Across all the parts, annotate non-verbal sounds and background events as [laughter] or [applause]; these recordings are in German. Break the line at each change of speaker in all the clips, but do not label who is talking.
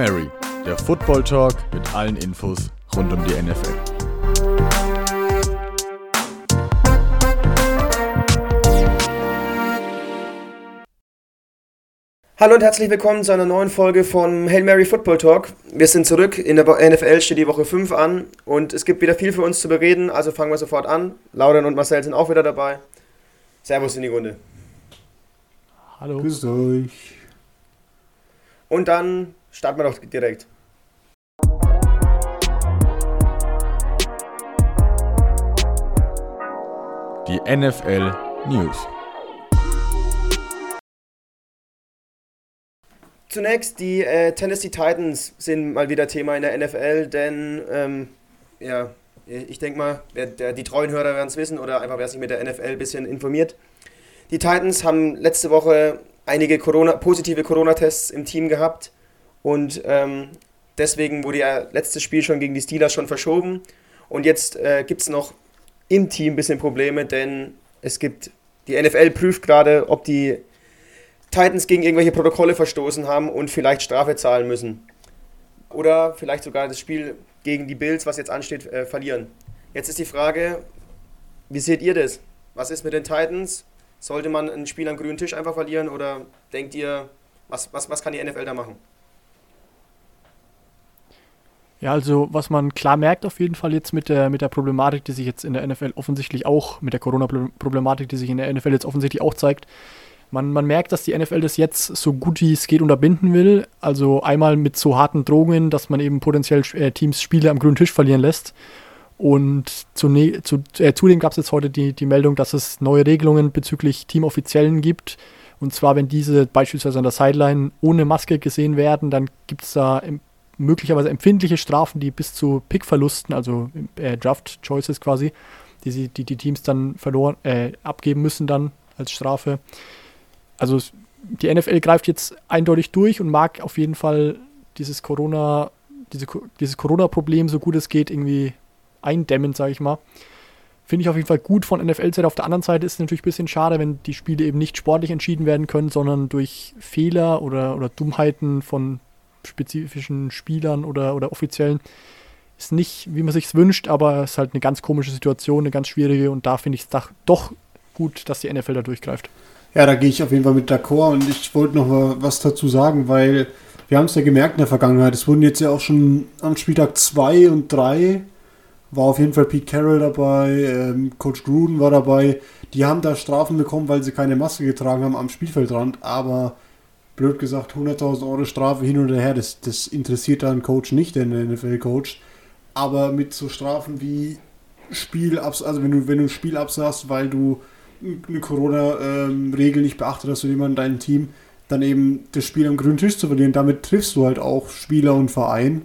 Mary, der Football Talk mit allen Infos rund um die NFL.
Hallo und herzlich willkommen zu einer neuen Folge von Hail Mary Football Talk. Wir sind zurück, in der NFL steht die Woche 5 an und es gibt wieder viel für uns zu bereden, also fangen wir sofort an. Lauren und Marcel sind auch wieder dabei. Servus in die Runde.
Hallo. Grüßt euch.
Und dann starten wir doch direkt.
Die NFL News.
Zunächst, die äh, Tennessee Titans sind mal wieder Thema in der NFL, denn ähm, ja, ich denke mal, wer, der, die treuen Hörer werden es wissen oder einfach wer sich mit der NFL ein bisschen informiert. Die Titans haben letzte Woche einige Corona, positive Corona-Tests im Team gehabt und ähm, deswegen wurde ja letztes Spiel schon gegen die Steelers schon verschoben und jetzt äh, gibt es noch im Team ein bisschen Probleme, denn es gibt, die NFL prüft gerade, ob die Titans gegen irgendwelche Protokolle verstoßen haben und vielleicht Strafe zahlen müssen. Oder vielleicht sogar das Spiel gegen die Bills, was jetzt ansteht, äh, verlieren. Jetzt ist die Frage, wie seht ihr das? Was ist mit den Titans? Sollte man ein Spiel am grünen Tisch einfach verlieren oder denkt ihr, was, was, was kann die NFL da machen?
Ja, also was man klar merkt auf jeden Fall jetzt mit der, mit der Problematik, die sich jetzt in der NFL offensichtlich auch, mit der Corona-Problematik, die sich in der NFL jetzt offensichtlich auch zeigt, man, man merkt, dass die NFL das jetzt so gut wie es geht unterbinden will. Also einmal mit so harten Drohungen, dass man eben potenziell äh, Teams Spiele am grünen Tisch verlieren lässt. Und zu, zu, äh, zudem gab es jetzt heute die, die Meldung, dass es neue Regelungen bezüglich Teamoffiziellen gibt. Und zwar, wenn diese beispielsweise an der Sideline ohne Maske gesehen werden, dann gibt es da möglicherweise empfindliche Strafen, die bis zu Pickverlusten, also äh, Draft Choices quasi, die, sie, die die Teams dann verloren, äh, abgeben müssen dann als Strafe. Also die NFL greift jetzt eindeutig durch und mag auf jeden Fall dieses Corona, diese, dieses Corona-Problem so gut es geht irgendwie eindämmen, sage ich mal. Finde ich auf jeden Fall gut von NFL-Seite. Auf der anderen Seite ist es natürlich ein bisschen schade, wenn die Spiele eben nicht sportlich entschieden werden können, sondern durch Fehler oder, oder Dummheiten von spezifischen Spielern oder, oder Offiziellen. Ist nicht, wie man sich wünscht, aber es ist halt eine ganz komische Situation, eine ganz schwierige und da finde ich es doch gut, dass die NFL da durchgreift.
Ja, da gehe ich auf jeden Fall mit d'accord und ich wollte noch mal was dazu sagen, weil wir haben es ja gemerkt in der Vergangenheit. Es wurden jetzt ja auch schon am Spieltag 2 und 3 war auf jeden Fall Pete Carroll dabei, ähm, Coach Gruden war dabei. Die haben da Strafen bekommen, weil sie keine Maske getragen haben am Spielfeldrand, aber blöd gesagt, 100.000 Euro Strafe hin und her, das, das interessiert einen Coach nicht, der NFL coach Aber mit so Strafen wie Spiel, also wenn du, wenn du ein Spiel absagst, weil du eine Corona-Regel ähm, nicht beachtet hast und jemand dein Team, dann eben das Spiel am grünen Tisch zu verlieren. Damit triffst du halt auch Spieler und Verein.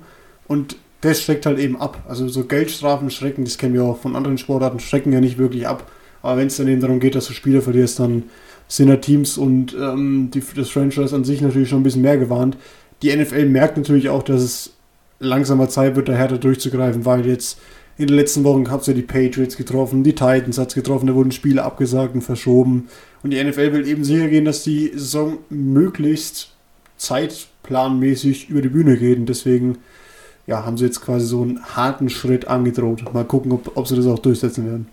Und das schreckt halt eben ab. Also so Geldstrafen schrecken, das kennen wir auch von anderen Sportarten, schrecken ja nicht wirklich ab. Aber wenn es dann eben darum geht, dass du Spieler verlierst, dann sind ja Teams und ähm, die, das Franchise an sich natürlich schon ein bisschen mehr gewarnt. Die NFL merkt natürlich auch, dass es langsamer Zeit wird, da härter durchzugreifen, weil jetzt in den letzten Wochen habt ihr ja die Patriots getroffen, die Titans hat es getroffen, da wurden Spiele abgesagt und verschoben. Und die NFL will eben sicher gehen, dass die Saison möglichst zeitplanmäßig über die Bühne geht. Und deswegen ja, haben sie jetzt quasi so einen harten Schritt angedroht. Mal gucken, ob, ob sie das auch durchsetzen werden.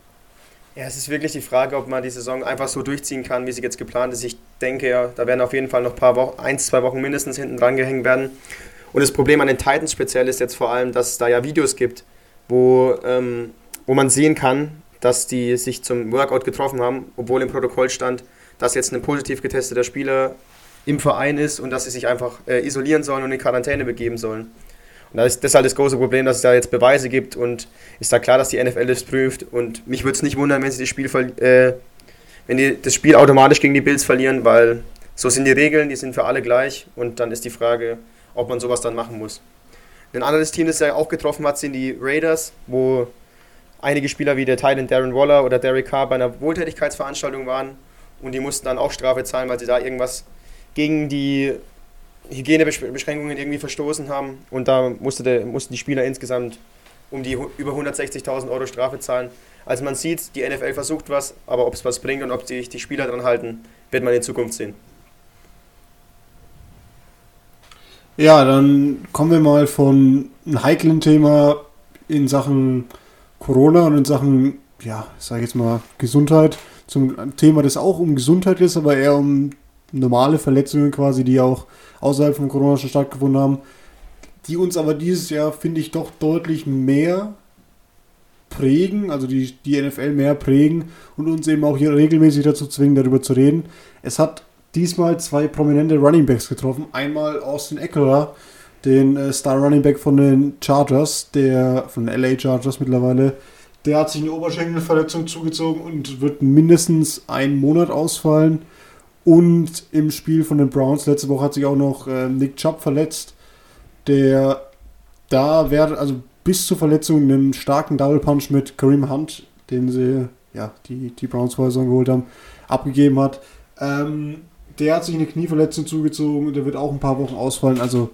Ja, es ist wirklich die Frage, ob man die Saison einfach so durchziehen kann, wie sie jetzt geplant ist. Ich denke ja, da werden auf jeden Fall noch ein paar Wochen, eins, zwei Wochen mindestens hinten dran gehängt werden. Und das Problem an den Titans speziell ist jetzt vor allem, dass es da ja Videos gibt, wo, ähm, wo man sehen kann, dass die sich zum Workout getroffen haben, obwohl im Protokoll stand, dass jetzt ein positiv getesteter Spieler im Verein ist und dass sie sich einfach äh, isolieren sollen und in Quarantäne begeben sollen. Und das ist, das halt das große Problem, dass es da jetzt Beweise gibt und ist da klar, dass die NFL das prüft. Und mich würde es nicht wundern, wenn sie das Spiel, äh, wenn die das Spiel automatisch gegen die Bills verlieren, weil so sind die Regeln, die sind für alle gleich. Und dann ist die Frage, ob man sowas dann machen muss. Ein anderes Team, das ja auch getroffen hat, sind die Raiders, wo einige Spieler wie der Titan Darren Waller oder Derek Carr bei einer Wohltätigkeitsveranstaltung waren und die mussten dann auch Strafe zahlen, weil sie da irgendwas gegen die Hygienebeschränkungen irgendwie verstoßen haben und da musste der, mussten die Spieler insgesamt um die über 160.000 Euro Strafe zahlen. Also man sieht, die NFL versucht was, aber ob es was bringt und ob sich die Spieler dran halten, wird man in Zukunft sehen.
Ja, dann kommen wir mal von einem heiklen Thema in Sachen Corona und in Sachen, ja, sag ich jetzt mal, Gesundheit zum Thema, das auch um Gesundheit ist, aber eher um normale Verletzungen quasi, die auch außerhalb von Corona schon stattgefunden haben, die uns aber dieses Jahr, finde ich, doch deutlich mehr prägen, also die, die NFL mehr prägen und uns eben auch hier regelmäßig dazu zwingen, darüber zu reden. Es hat diesmal zwei prominente Running Backs getroffen. Einmal Austin Eckler, den äh, Star Running Back von den Chargers, der von den LA Chargers mittlerweile. Der hat sich eine Oberschenkelverletzung zugezogen und wird mindestens einen Monat ausfallen. Und im Spiel von den Browns letzte Woche hat sich auch noch äh, Nick Chubb verletzt, der da wäre, also bis zur Verletzung einen starken Double Punch mit Kareem Hunt, den sie, ja, die, die Browns vorher geholt haben, abgegeben hat. Ähm, der hat sich eine Knieverletzung zugezogen und der wird auch ein paar Wochen ausfallen. Also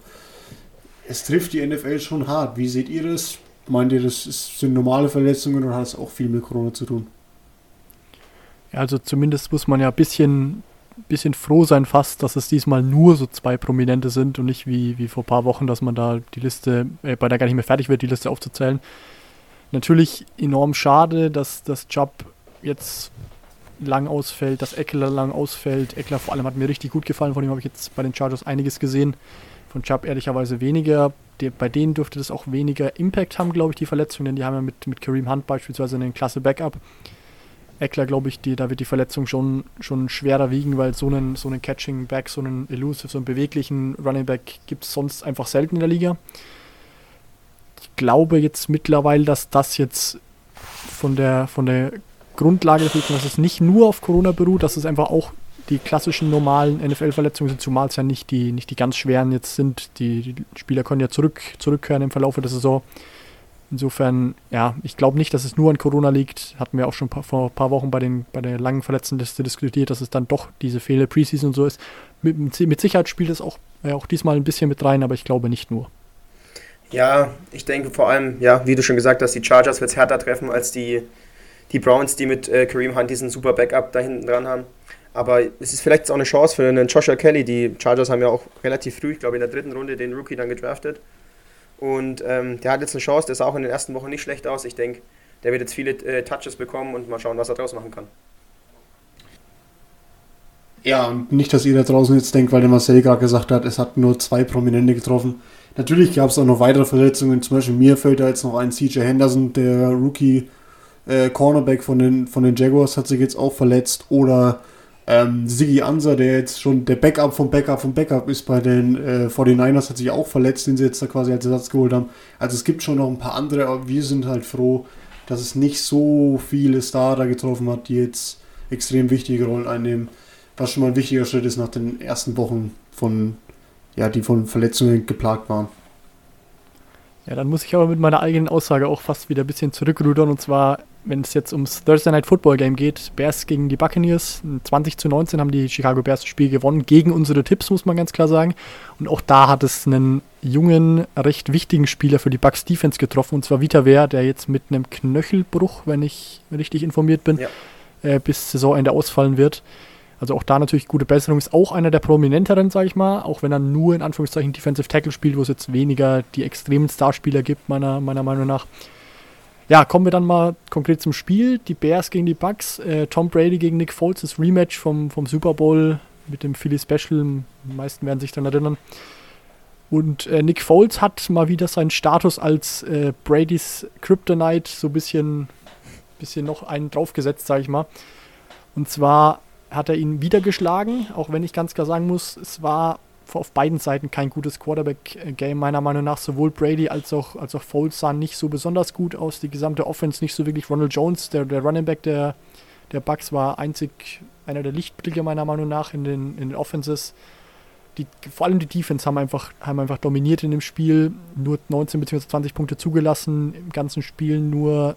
es trifft die NFL schon hart. Wie seht ihr das? Meint ihr, das sind normale Verletzungen oder hat es auch viel mit Corona zu tun?
Ja, also zumindest muss man ja ein bisschen, bisschen froh sein fast, dass es diesmal nur so zwei Prominente sind und nicht wie, wie vor ein paar Wochen, dass man da die Liste, äh, bei der gar nicht mehr fertig wird, die Liste aufzuzählen. Natürlich enorm schade, dass das Job jetzt lang ausfällt, dass Eckler lang ausfällt. Eckler vor allem hat mir richtig gut gefallen, von ihm habe ich jetzt bei den Chargers einiges gesehen. Von Chubb ehrlicherweise weniger. Die, bei denen dürfte das auch weniger Impact haben, glaube ich, die Verletzung, denn die haben ja mit, mit Kareem Hunt beispielsweise einen klasse Backup. Eckler, glaube ich, die, da wird die Verletzung schon, schon schwerer wiegen, weil so einen, so einen Catching Back, so einen Elusive, so einen beweglichen Running Back gibt es sonst einfach selten in der Liga. Ich glaube jetzt mittlerweile, dass das jetzt von der, von der Grundlage dafür, dass es nicht nur auf Corona beruht, dass es einfach auch die klassischen normalen NFL-Verletzungen sind, zumal es ja nicht die, nicht die ganz schweren jetzt sind. Die, die Spieler können ja zurück, zurückkehren im Verlauf der Saison. Insofern, ja, ich glaube nicht, dass es nur an Corona liegt. Hatten wir auch schon vor ein paar Wochen bei, den, bei der langen Verletztenliste diskutiert, dass es dann doch diese Fehler Preseason und so ist. Mit, mit Sicherheit spielt es auch, äh, auch diesmal ein bisschen mit rein, aber ich glaube nicht nur.
Ja, ich denke vor allem, ja, wie du schon gesagt hast, die Chargers wird es härter treffen als die, die Browns, die mit äh, Kareem Hunt diesen super Backup da hinten dran haben. Aber es ist vielleicht auch eine Chance für einen Joshua Kelly. Die Chargers haben ja auch relativ früh, ich glaube in der dritten Runde, den Rookie dann gedraftet. Und ähm, der hat jetzt eine Chance, der sah auch in den ersten Wochen nicht schlecht aus. Ich denke, der wird jetzt viele äh, Touches bekommen und mal schauen, was er draus machen kann.
Ja, und nicht, dass ihr da draußen jetzt denkt, weil der Marcel gerade gesagt hat, es hat nur zwei Prominente getroffen. Natürlich gab es auch noch weitere Verletzungen. Zum Beispiel mir fällt da jetzt noch ein CJ Henderson, der Rookie äh, Cornerback von den, von den Jaguars hat sich jetzt auch verletzt. Oder ähm, Siggy Ansa, der jetzt schon der Backup vom Backup vom Backup ist bei den äh, 49ers, hat sich auch verletzt, den sie jetzt da quasi als Ersatz geholt haben. Also es gibt schon noch ein paar andere, aber wir sind halt froh, dass es nicht so viele Starter getroffen hat, die jetzt extrem wichtige Rollen einnehmen. Was schon mal ein wichtiger Schritt ist nach den ersten Wochen von, ja, die von Verletzungen geplagt waren.
Ja, dann muss ich aber mit meiner eigenen Aussage auch fast wieder ein bisschen zurückrudern. Und zwar, wenn es jetzt ums Thursday Night Football Game geht, Bears gegen die Buccaneers. 20 zu 19 haben die Chicago Bears das Spiel gewonnen, gegen unsere Tipps, muss man ganz klar sagen. Und auch da hat es einen jungen, recht wichtigen Spieler für die Bucks Defense getroffen, und zwar Vita Wehr, der jetzt mit einem Knöchelbruch, wenn ich richtig informiert bin, ja. äh, bis Saisonende ausfallen wird. Also auch da natürlich gute Besserung. Ist auch einer der prominenteren, sage ich mal, auch wenn er nur in Anführungszeichen Defensive Tackle spielt, wo es jetzt weniger die extremen Starspieler gibt, meiner, meiner Meinung nach. Ja, kommen wir dann mal konkret zum Spiel. Die Bears gegen die Bucks. Äh, Tom Brady gegen Nick Foles, das Rematch vom, vom Super Bowl mit dem Philly Special. Die meisten werden sich daran erinnern. Und äh, Nick Foles hat mal wieder seinen Status als äh, Brady's Kryptonite so ein bisschen, bisschen noch einen draufgesetzt, sage ich mal. Und zwar hat er ihn wieder geschlagen, auch wenn ich ganz klar sagen muss, es war auf beiden Seiten kein gutes Quarterback-Game, meiner Meinung nach. Sowohl Brady als auch, als auch Foles sahen nicht so besonders gut aus. Die gesamte Offense nicht so wirklich. Ronald Jones, der, der Running Back der, der Bucks, war einzig einer der Lichtblicke, meiner Meinung nach, in den, in den Offenses. Die, vor allem die Defense haben einfach, haben einfach dominiert in dem Spiel. Nur 19 bzw. 20 Punkte zugelassen. Im ganzen Spiel nur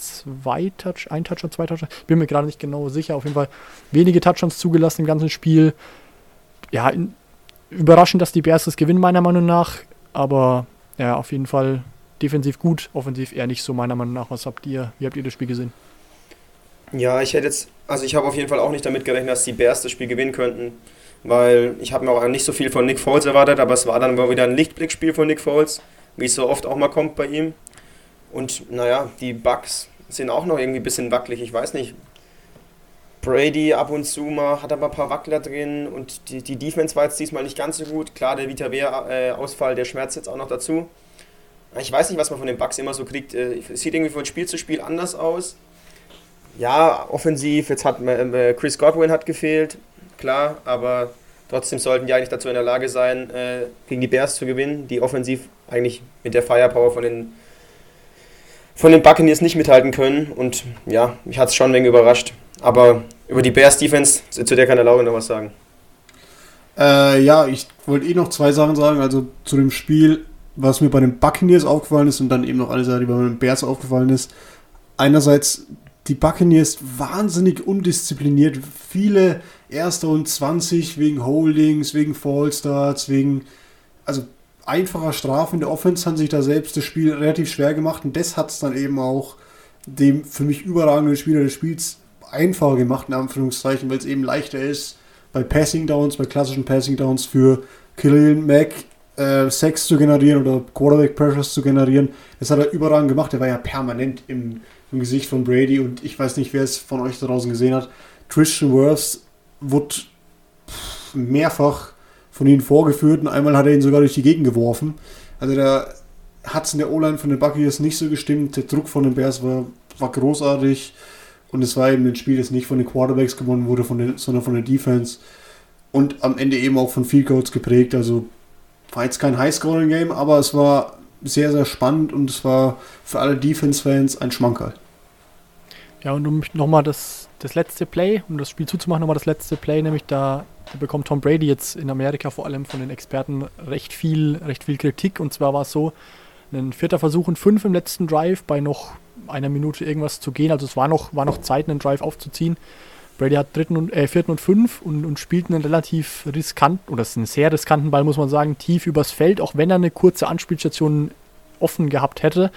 zwei Touch, ein Touchdown, zwei Touchdowns. Bin mir gerade nicht genau sicher. Auf jeden Fall wenige Touchdowns zugelassen im ganzen Spiel. Ja, in, überraschend, dass die Bears das gewinnen, meiner Meinung nach. Aber ja, auf jeden Fall defensiv gut, offensiv eher nicht so, meiner Meinung nach. Was habt ihr, wie habt ihr das Spiel gesehen?
Ja, ich hätte jetzt, also ich habe auf jeden Fall auch nicht damit gerechnet, dass die Bears das Spiel gewinnen könnten. weil ich habe mir auch nicht so viel von Nick Foles erwartet, aber es war dann wieder ein Lichtblickspiel von Nick Foles, wie es so oft auch mal kommt bei ihm. Und naja, die Bugs sind auch noch irgendwie ein bisschen wackelig, ich weiß nicht. Brady ab und zu mal hat aber ein paar Wackler drin und die, die Defense war jetzt diesmal nicht ganz so gut. Klar, der Vita Wehr-Ausfall, der schmerzt jetzt auch noch dazu. Ich weiß nicht, was man von den Bugs immer so kriegt. Äh, es sieht irgendwie von Spiel zu Spiel anders aus. Ja, offensiv, jetzt hat äh, Chris Godwin hat gefehlt, klar, aber trotzdem sollten die eigentlich dazu in der Lage sein, äh, gegen die Bears zu gewinnen, die offensiv eigentlich mit der Firepower von den von den Buccaneers nicht mithalten können. Und ja, mich hat es schon ein wenig überrascht. Aber über die Bears Defense, zu der kann der Laure noch was sagen.
Äh, ja, ich wollte eh noch zwei Sachen sagen. Also zu dem Spiel, was mir bei den Buccaneers aufgefallen ist und dann eben noch eine Sache, die bei den Bears aufgefallen ist. Einerseits die Buccaneers wahnsinnig undiszipliniert. Viele Erster und 20 wegen Holdings, wegen Fallstarts, wegen also einfacher Strafen in der Offense haben sich da selbst das Spiel relativ schwer gemacht und das hat es dann eben auch dem für mich überragenden Spieler des Spiels einfacher gemacht, in Anführungszeichen, weil es eben leichter ist, bei Passing Downs, bei klassischen Passing Downs für Killian Mack äh, Sex zu generieren oder Quarterback Pressures zu generieren. Das hat er überragend gemacht. Er war ja permanent im, im Gesicht von Brady und ich weiß nicht, wer es von euch da draußen gesehen hat. Christian Wirfs wurde mehrfach von ihnen vorgeführt und einmal hat er ihn sogar durch die Gegend geworfen. Also da hat es in der O-Line von den Buccaneers nicht so gestimmt. Der Druck von den Bears war, war großartig. Und es war eben ein Spiel, das nicht von den Quarterbacks gewonnen wurde, von den, sondern von der Defense. Und am Ende eben auch von Field Goals geprägt. Also war jetzt kein High-Scoring-Game, aber es war sehr, sehr spannend und es war für alle Defense-Fans ein Schmankerl.
Ja, und um nochmal das, das letzte Play, um das Spiel zuzumachen, nochmal das letzte Play, nämlich da, bekommt Tom Brady jetzt in Amerika vor allem von den Experten recht viel, recht viel Kritik. Und zwar war es so, ein vierter Versuch und fünf im letzten Drive bei noch einer Minute irgendwas zu gehen. Also es war noch, war noch Zeit, einen Drive aufzuziehen. Brady hat dritten und, äh, vierten und fünf und, und spielt einen relativ riskanten, oder ist einen sehr riskanten Ball, muss man sagen, tief übers Feld, auch wenn er eine kurze Anspielstation offen gehabt hätte.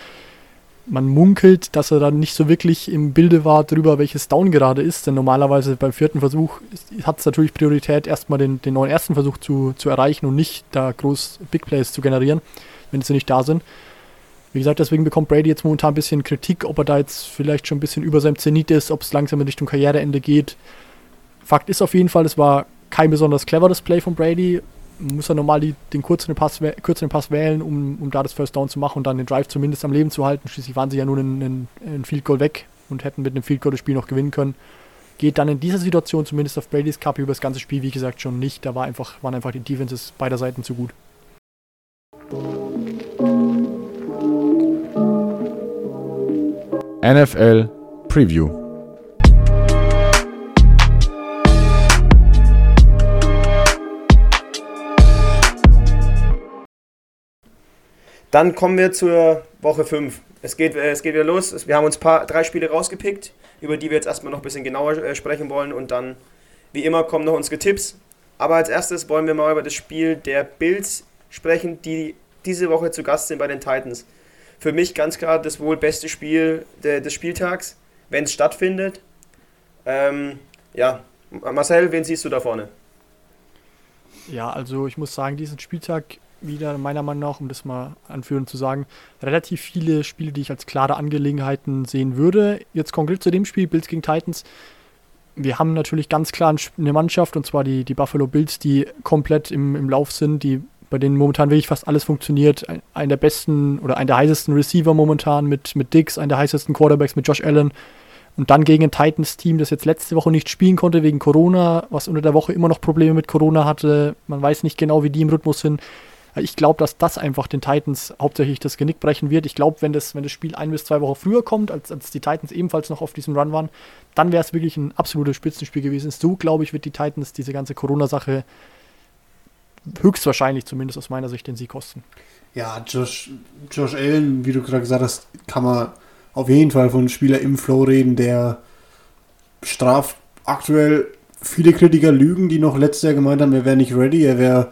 Man munkelt, dass er dann nicht so wirklich im Bilde war darüber, welches Down gerade ist, denn normalerweise beim vierten Versuch hat es natürlich Priorität, erstmal den, den neuen ersten Versuch zu, zu erreichen und nicht da groß Big Plays zu generieren, wenn sie nicht da sind. Wie gesagt, deswegen bekommt Brady jetzt momentan ein bisschen Kritik, ob er da jetzt vielleicht schon ein bisschen über seinem Zenit ist, ob es langsam in Richtung Karriereende geht. Fakt ist auf jeden Fall, es war kein besonders cleveres Play von Brady. Muss er normal die, den kürzeren Pass, kürzeren Pass wählen, um, um da das First Down zu machen und dann den Drive zumindest am Leben zu halten. Schließlich waren sie ja nur einen, einen Field Goal weg und hätten mit einem Field Goal das Spiel noch gewinnen können. Geht dann in dieser Situation zumindest auf Brady's Cup über das ganze Spiel, wie gesagt, schon nicht. Da war einfach, waren einfach die Defenses beider Seiten zu gut.
NFL Preview.
Dann kommen wir zur Woche 5. Es geht, äh, es geht wieder los. Wir haben uns paar, drei Spiele rausgepickt, über die wir jetzt erstmal noch ein bisschen genauer äh, sprechen wollen. Und dann, wie immer, kommen noch unsere Tipps. Aber als erstes wollen wir mal über das Spiel der Bills sprechen, die diese Woche zu Gast sind bei den Titans für mich ganz klar das wohl beste Spiel de, des Spieltags, wenn es stattfindet. Ähm, ja, Marcel, wen siehst du da vorne?
Ja, also ich muss sagen, diesen Spieltag wieder meiner Meinung nach, um das mal anführend zu sagen, relativ viele Spiele, die ich als klare Angelegenheiten sehen würde. Jetzt konkret zu dem Spiel, Bills gegen Titans. Wir haben natürlich ganz klar eine Mannschaft, und zwar die, die Buffalo Bills, die komplett im, im Lauf sind, die bei denen momentan wirklich fast alles funktioniert. Ein, ein der besten oder ein der heißesten Receiver momentan mit, mit Dix, ein der heißesten Quarterbacks mit Josh Allen. Und dann gegen ein Titans-Team, das jetzt letzte Woche nicht spielen konnte wegen Corona, was unter der Woche immer noch Probleme mit Corona hatte. Man weiß nicht genau, wie die im Rhythmus sind. Ich glaube, dass das einfach den Titans hauptsächlich das Genick brechen wird. Ich glaube, wenn das, wenn das Spiel ein bis zwei Wochen früher kommt, als, als die Titans ebenfalls noch auf diesem Run waren, dann wäre es wirklich ein absolutes Spitzenspiel gewesen. So, glaube ich, wird die Titans diese ganze Corona-Sache höchstwahrscheinlich zumindest aus meiner Sicht den Sieg kosten.
Ja, Josh, Josh Allen, wie du gerade gesagt hast, kann man auf jeden Fall von einem Spieler im Flow reden, der straft aktuell viele Kritiker lügen, die noch letztes Jahr gemeint haben, er wäre nicht ready, er wäre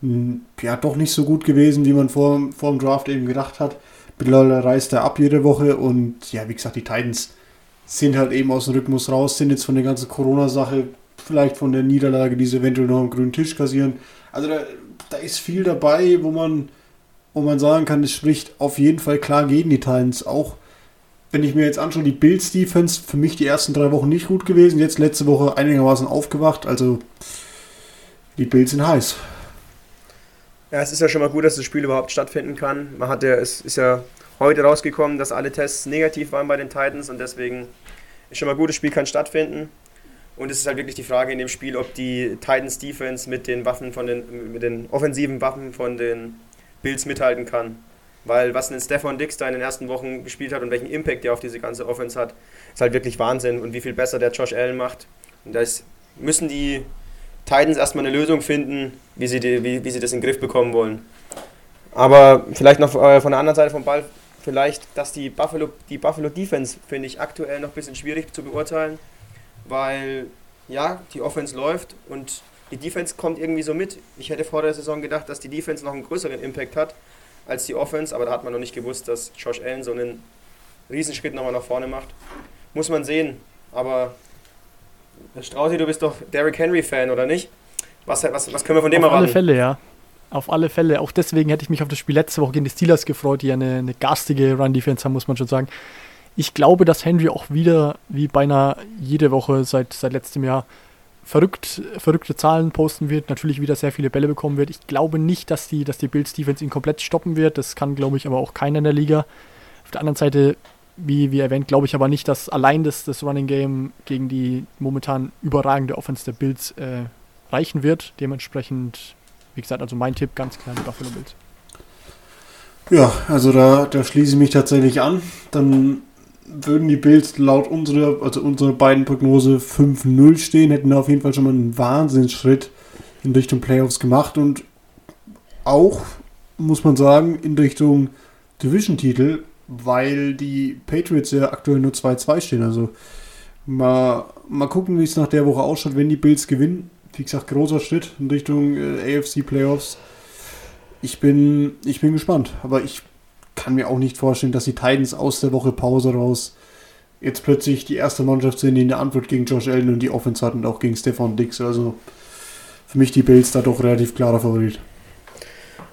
ja doch nicht so gut gewesen, wie man vor, vor dem Draft eben gedacht hat. Mittlerweile reist er ab jede Woche und ja, wie gesagt, die Titans sind halt eben aus dem Rhythmus raus, sind jetzt von der ganzen Corona-Sache vielleicht von der Niederlage, die sie eventuell noch am grünen Tisch kassieren. Also da, da ist viel dabei, wo man, wo man sagen kann, es spricht auf jeden Fall klar gegen die Titans. Auch wenn ich mir jetzt anschaue, die Bills Defense für mich die ersten drei Wochen nicht gut gewesen, jetzt letzte Woche einigermaßen aufgewacht. Also die Bills sind heiß.
Ja, es ist ja schon mal gut, dass das Spiel überhaupt stattfinden kann. Man hat ja, es ist ja heute rausgekommen, dass alle Tests negativ waren bei den Titans und deswegen ist schon mal gut, das Spiel kann stattfinden. Und es ist halt wirklich die Frage in dem Spiel, ob die Titans Defense mit den Waffen von den, mit den offensiven Waffen von den Bills mithalten kann. Weil was ein Stefan Dix da in den ersten Wochen gespielt hat und welchen Impact der auf diese ganze Offense hat, ist halt wirklich Wahnsinn. Und wie viel besser der Josh Allen macht. Und da müssen die Titans erstmal eine Lösung finden, wie sie, die, wie, wie sie das in den Griff bekommen wollen. Aber vielleicht noch äh, von der anderen Seite vom Ball, vielleicht, dass die Buffalo, die Buffalo Defense, finde ich, aktuell noch ein bisschen schwierig zu beurteilen weil ja, die Offense läuft und die Defense kommt irgendwie so mit. Ich hätte vor der Saison gedacht, dass die Defense noch einen größeren Impact hat als die Offense, aber da hat man noch nicht gewusst, dass Josh Allen so einen Riesenschritt nochmal nach vorne macht. Muss man sehen, aber Strausi, du bist doch Derrick Henry-Fan, oder nicht? Was, was, was können wir von dem
auf
erwarten?
Auf alle Fälle, ja. Auf alle Fälle. Auch deswegen hätte ich mich auf das Spiel letzte Woche gegen die Steelers gefreut, die ja eine, eine garstige Run-Defense haben, muss man schon sagen. Ich glaube, dass Henry auch wieder, wie beinahe jede Woche seit, seit letztem Jahr, verrückt, verrückte Zahlen posten wird, natürlich wieder sehr viele Bälle bekommen wird. Ich glaube nicht, dass die, dass die Bills Defense ihn komplett stoppen wird. Das kann, glaube ich, aber auch keiner in der Liga. Auf der anderen Seite, wie, wie erwähnt, glaube ich aber nicht, dass allein das, das Running Game gegen die momentan überragende Offense der Bills äh, reichen wird. Dementsprechend, wie gesagt, also mein Tipp ganz klar die Buffalo Bills.
Ja, also da, da schließe ich mich tatsächlich an. Dann würden die Bills laut unserer, also unserer beiden Prognose 5-0 stehen, hätten da auf jeden Fall schon mal einen Wahnsinnsschritt in Richtung Playoffs gemacht und auch, muss man sagen, in Richtung Division-Titel, weil die Patriots ja aktuell nur 2-2 stehen. Also mal, mal gucken, wie es nach der Woche ausschaut, wenn die Bills gewinnen. Wie gesagt, großer Schritt in Richtung äh, AFC Playoffs. Ich bin, ich bin gespannt, aber ich kann mir auch nicht vorstellen, dass die Titans aus der Woche Pause raus jetzt plötzlich die erste Mannschaft sind, die eine Antwort gegen Josh Allen und die Offense hatten, auch gegen Stefan Dix. Also für mich die Bills da doch relativ klarer Favorit.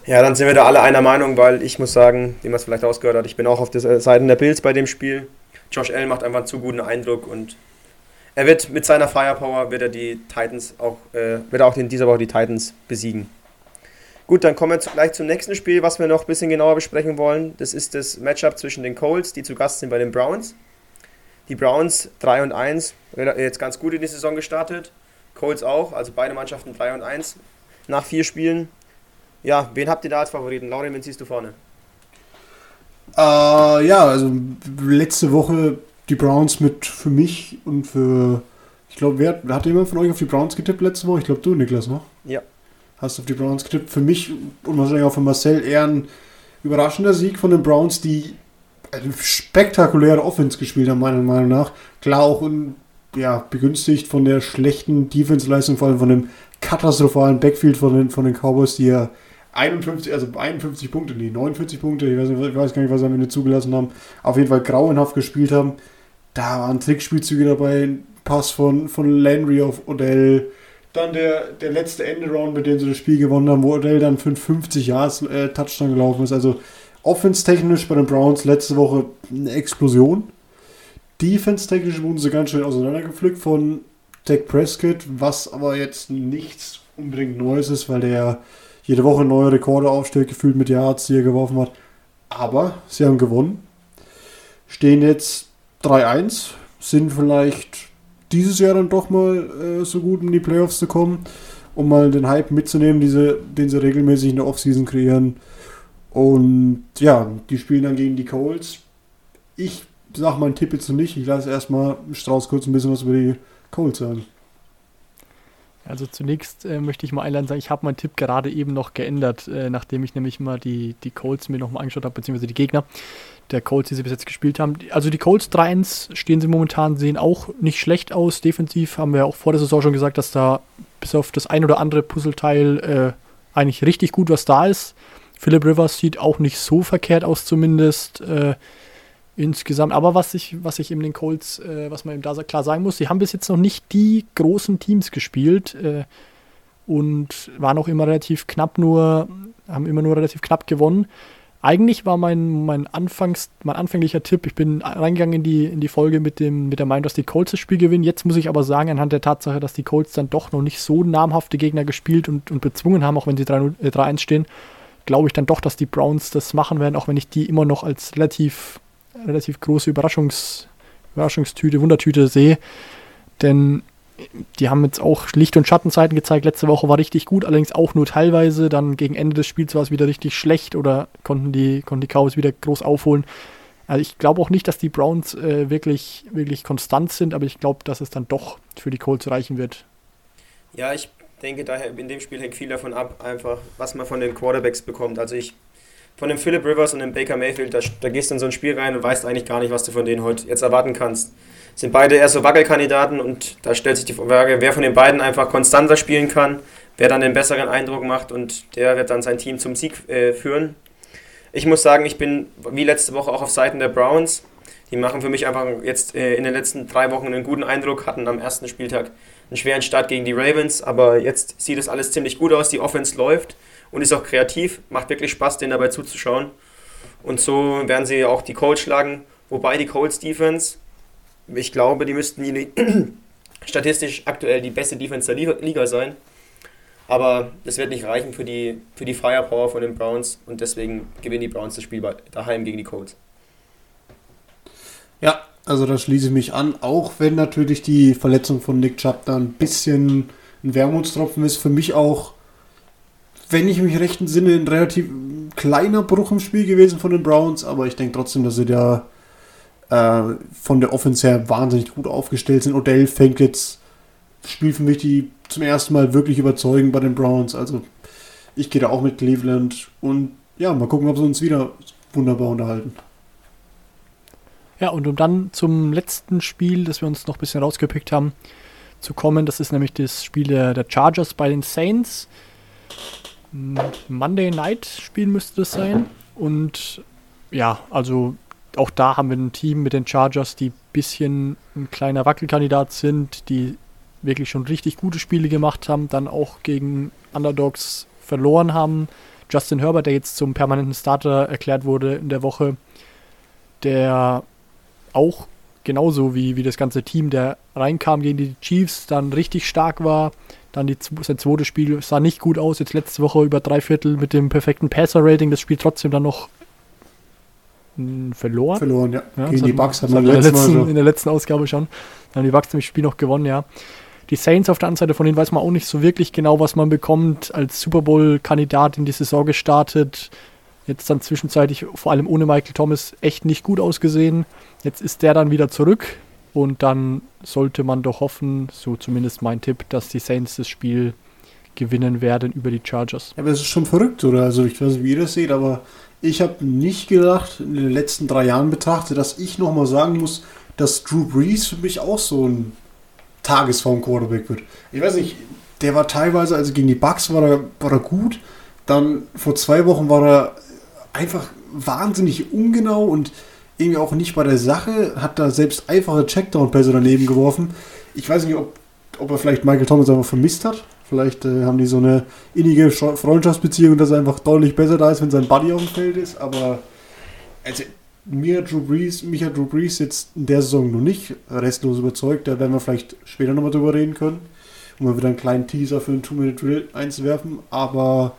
Ja, dann sind wir da alle einer Meinung, weil ich muss sagen, wie man es vielleicht ausgehört hat, ich bin auch auf der Seite der Bills bei dem Spiel. Josh Allen macht einfach einen zu guten Eindruck und er wird mit seiner Firepower wird er die Titans auch äh, wird er auch in dieser Woche die Titans besiegen. Gut, dann kommen wir gleich zum nächsten Spiel, was wir noch ein bisschen genauer besprechen wollen. Das ist das Matchup zwischen den Colts, die zu Gast sind bei den Browns. Die Browns 3 und 1, jetzt ganz gut in die Saison gestartet. Colts auch, also beide Mannschaften 3 und 1 nach vier Spielen. Ja, wen habt ihr da als Favoriten? Laurin, wen siehst du vorne?
Äh, ja, also letzte Woche die Browns mit für mich und für, ich glaube, wer hat jemand von euch auf die Browns getippt letzte Woche? Ich glaube, du, Niklas, noch?
Ja
hast auf die Browns getippt. Für mich und wahrscheinlich auch für Marcel eher ein überraschender Sieg von den Browns, die eine spektakuläre Offense gespielt haben, meiner Meinung nach. Klar auch in, ja, begünstigt von der schlechten Defense-Leistung, vor allem von dem katastrophalen Backfield von den, von den Cowboys, die ja 51, also 51 Punkte, nee, 49 Punkte, ich weiß, ich weiß gar nicht, was sie am Ende zugelassen haben, auf jeden Fall grauenhaft gespielt haben. Da waren Trickspielzüge dabei, ein Pass von, von Landry auf Odell, dann der, der letzte Endaround, mit dem sie das Spiel gewonnen haben, wo Odell dann 55 Yards äh, Touchdown gelaufen ist. Also offense-technisch bei den Browns letzte Woche eine Explosion. Defense-technisch wurden sie ganz schön auseinandergepflückt von Dak Prescott, was aber jetzt nichts unbedingt Neues ist, weil der jede Woche neue Rekorde aufstellt, gefühlt mit Yards, die er geworfen hat. Aber sie haben gewonnen. Stehen jetzt 3-1, sind vielleicht dieses Jahr dann doch mal äh, so gut in die Playoffs zu kommen, um mal den Hype mitzunehmen, diese, den sie regelmäßig in der Offseason kreieren. Und ja, die spielen dann gegen die Colts. Ich sag meinen Tipp jetzt nicht. Ich lasse erstmal Strauß kurz ein bisschen was über die Colts sagen.
Also zunächst äh, möchte ich mal einladen sagen, ich habe meinen Tipp gerade eben noch geändert, äh, nachdem ich nämlich mal die, die Colts mir nochmal angeschaut habe, beziehungsweise die Gegner der Colts, die sie bis jetzt gespielt haben. Also die Colts 3-1 stehen sie momentan, sehen auch nicht schlecht aus. Defensiv haben wir ja auch vor der Saison schon gesagt, dass da bis auf das ein oder andere Puzzleteil äh, eigentlich richtig gut was da ist. Philip Rivers sieht auch nicht so verkehrt aus zumindest. Insgesamt. Aber was ich, was ich eben den Colts, äh, was man eben da klar sagen muss, sie haben bis jetzt noch nicht die großen Teams gespielt äh, und waren auch immer relativ knapp nur, haben immer nur relativ knapp gewonnen. Eigentlich war mein, mein, Anfangs, mein anfänglicher Tipp, ich bin reingegangen in die, in die Folge mit, dem, mit der Meinung, dass die Colts das Spiel gewinnen. Jetzt muss ich aber sagen, anhand der Tatsache, dass die Colts dann doch noch nicht so namhafte Gegner gespielt und, und bezwungen haben, auch wenn sie 3-1 äh, stehen, glaube ich dann doch, dass die Browns das machen werden, auch wenn ich die immer noch als relativ, relativ große Überraschungs, Überraschungstüte, Wundertüte sehe. Denn die haben jetzt auch Licht- und Schattenzeiten gezeigt. Letzte Woche war richtig gut, allerdings auch nur teilweise. Dann gegen Ende des Spiels war es wieder richtig schlecht oder konnten die, konnten die Cowboys wieder groß aufholen. Also ich glaube auch nicht, dass die Browns äh, wirklich, wirklich konstant sind, aber ich glaube, dass es dann doch für die Colts reichen wird.
Ja, ich denke daher, in dem Spiel hängt viel davon ab, einfach, was man von den Quarterbacks bekommt. Also ich, von dem Philip Rivers und dem Baker Mayfield, da, da gehst du in so ein Spiel rein und weißt eigentlich gar nicht, was du von denen heute jetzt erwarten kannst sind beide eher so Wackelkandidaten und da stellt sich die Frage, wer von den beiden einfach konstanter spielen kann, wer dann den besseren Eindruck macht und der wird dann sein Team zum Sieg äh, führen. Ich muss sagen, ich bin wie letzte Woche auch auf Seiten der Browns. Die machen für mich einfach jetzt äh, in den letzten drei Wochen einen guten Eindruck, hatten am ersten Spieltag einen schweren Start gegen die Ravens, aber jetzt sieht es alles ziemlich gut aus. Die Offense läuft und ist auch kreativ, macht wirklich Spaß, denen dabei zuzuschauen. Und so werden sie auch die Colts schlagen, wobei die Colts Defense ich glaube, die müssten die, [clears throat] statistisch aktuell die beste Defense der Liga sein. Aber das wird nicht reichen für die, für die Firepower von den Browns und deswegen gewinnen die Browns das Spiel daheim gegen die Colts.
Ja, also da schließe ich mich an, auch wenn natürlich die Verletzung von Nick Chubb da ein bisschen ein Wermutstropfen ist. Für mich auch, wenn ich mich recht entsinne, ein relativ kleiner Bruch im Spiel gewesen von den Browns, aber ich denke trotzdem, dass sie da äh, von der Offense her wahnsinnig gut aufgestellt sind. Odell fängt jetzt, spielt für mich die zum ersten Mal wirklich überzeugend bei den Browns. Also ich gehe da auch mit Cleveland und ja, mal gucken, ob sie uns wieder wunderbar unterhalten.
Ja, und um dann zum letzten Spiel, das wir uns noch ein bisschen rausgepickt haben, zu kommen, das ist nämlich das Spiel der, der Chargers bei den Saints. Monday Night Spiel müsste das sein. Und ja, also auch da haben wir ein Team mit den Chargers, die ein bisschen ein kleiner Wackelkandidat sind, die wirklich schon richtig gute Spiele gemacht haben, dann auch gegen Underdogs verloren haben. Justin Herbert, der jetzt zum permanenten Starter erklärt wurde in der Woche, der auch genauso wie, wie das ganze Team, der reinkam gegen die Chiefs, dann richtig stark war. Dann die, sein zweites Spiel sah nicht gut aus. Jetzt letzte Woche über drei Viertel mit dem perfekten Passer-Rating. Das Spiel trotzdem dann noch verloren.
Verloren, ja.
ja Gegen die Bucks haben wir in, letzten, in der letzten Ausgabe schon. Dann haben die Bucks nämlich Spiel noch gewonnen, ja. Die Saints auf der anderen Seite, von denen weiß man auch nicht so wirklich genau, was man bekommt. Als Super Bowl-Kandidat in die Saison gestartet. Jetzt dann zwischenzeitlich, vor allem ohne Michael Thomas, echt nicht gut ausgesehen. Jetzt ist der dann wieder zurück. Und dann sollte man doch hoffen, so zumindest mein Tipp, dass die Saints das Spiel gewinnen werden über die Chargers.
Ja, aber es ist schon verrückt, oder? Also ich weiß nicht, wie ihr das seht, aber ich habe nicht gedacht, in den letzten drei Jahren betrachtet, dass ich nochmal sagen muss, dass Drew Brees für mich auch so ein Tagesform-Quarterback wird. Ich weiß nicht, der war teilweise, also gegen die Bucks war er, war er gut. Dann vor zwei Wochen war er einfach wahnsinnig ungenau und irgendwie auch nicht bei der Sache. Hat da selbst einfache Checkdown-Pässe daneben geworfen. Ich weiß nicht, ob, ob er vielleicht Michael Thomas einfach vermisst hat. Vielleicht äh, haben die so eine innige Freundschaftsbeziehung, dass er einfach deutlich besser da ist, wenn sein Buddy auf dem Feld ist. Aber also, mir Drew Brees, mich hat Drew Brees jetzt in der Saison noch nicht restlos überzeugt. Da werden wir vielleicht später nochmal drüber reden können, um mal wieder einen kleinen Teaser für einen Two-Minute-Drill einzuwerfen. Aber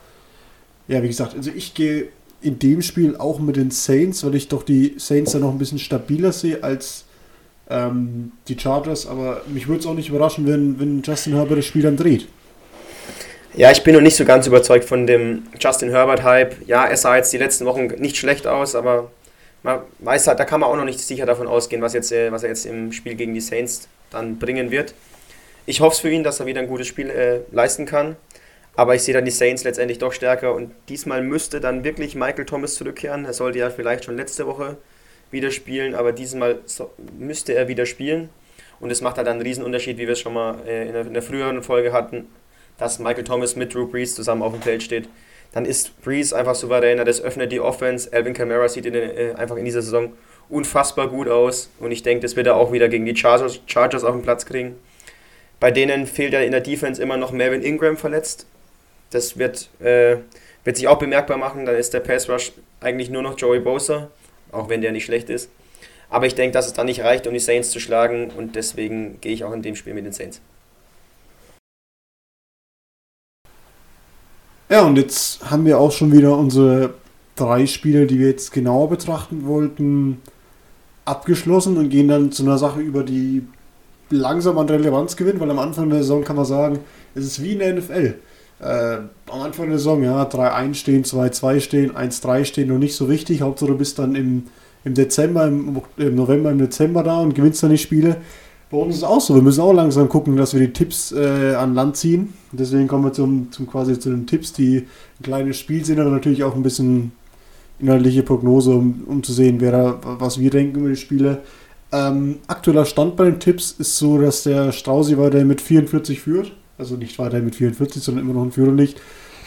ja, wie gesagt, also ich gehe in dem Spiel auch mit den Saints, weil ich doch die Saints da noch ein bisschen stabiler sehe als ähm, die Chargers. Aber mich würde es auch nicht überraschen, wenn, wenn Justin Herbert das Spiel dann dreht.
Ja, ich bin noch nicht so ganz überzeugt von dem Justin Herbert-Hype. Ja, er sah jetzt die letzten Wochen nicht schlecht aus, aber man weiß halt, da kann man auch noch nicht sicher davon ausgehen, was, jetzt, äh, was er jetzt im Spiel gegen die Saints dann bringen wird. Ich hoffe es für ihn, dass er wieder ein gutes Spiel äh, leisten kann. Aber ich sehe dann die Saints letztendlich doch stärker und diesmal müsste dann wirklich Michael Thomas zurückkehren. Er sollte ja vielleicht schon letzte Woche wieder spielen, aber diesmal so, müsste er wieder spielen. Und es macht halt einen Riesenunterschied, wie wir es schon mal äh, in, der, in der früheren Folge hatten, dass Michael Thomas mit Drew Brees zusammen auf dem Feld steht, dann ist Brees einfach souveräner, das öffnet die Offense. Alvin Kamara sieht in den, äh, einfach in dieser Saison unfassbar gut aus und ich denke, das wird er auch wieder gegen die Chargers, Chargers auf den Platz kriegen. Bei denen fehlt ja in der Defense immer noch Melvin Ingram verletzt. Das wird, äh, wird sich auch bemerkbar machen. Dann ist der Pass Rush eigentlich nur noch Joey Bosa, auch wenn der nicht schlecht ist. Aber ich denke, dass es dann nicht reicht, um die Saints zu schlagen und deswegen gehe ich auch in dem Spiel mit den Saints.
Ja, und jetzt haben wir auch schon wieder unsere drei Spiele, die wir jetzt genauer betrachten wollten, abgeschlossen und gehen dann zu einer Sache über, die langsam an Relevanz gewinnt, weil am Anfang der Saison kann man sagen, es ist wie in der NFL. Äh, am Anfang der Saison, ja, 3-1 stehen, 2-2 stehen, 1-3 stehen, noch nicht so wichtig. Hauptsache du bist dann im, im Dezember, im, im November, im Dezember da und gewinnst dann die Spiele. Bei uns ist es auch so, wir müssen auch langsam gucken, dass wir die Tipps äh, an Land ziehen. Deswegen kommen wir zum, zum quasi zu den Tipps, die ein kleines Spiel sind, aber natürlich auch ein bisschen inhaltliche Prognose, um, um zu sehen, wer da, was wir denken über die Spiele. Ähm, aktueller Stand bei den Tipps ist so, dass der Strausi weiter mit 44 führt. Also nicht weiter mit 44, sondern immer noch ein Führer liegt.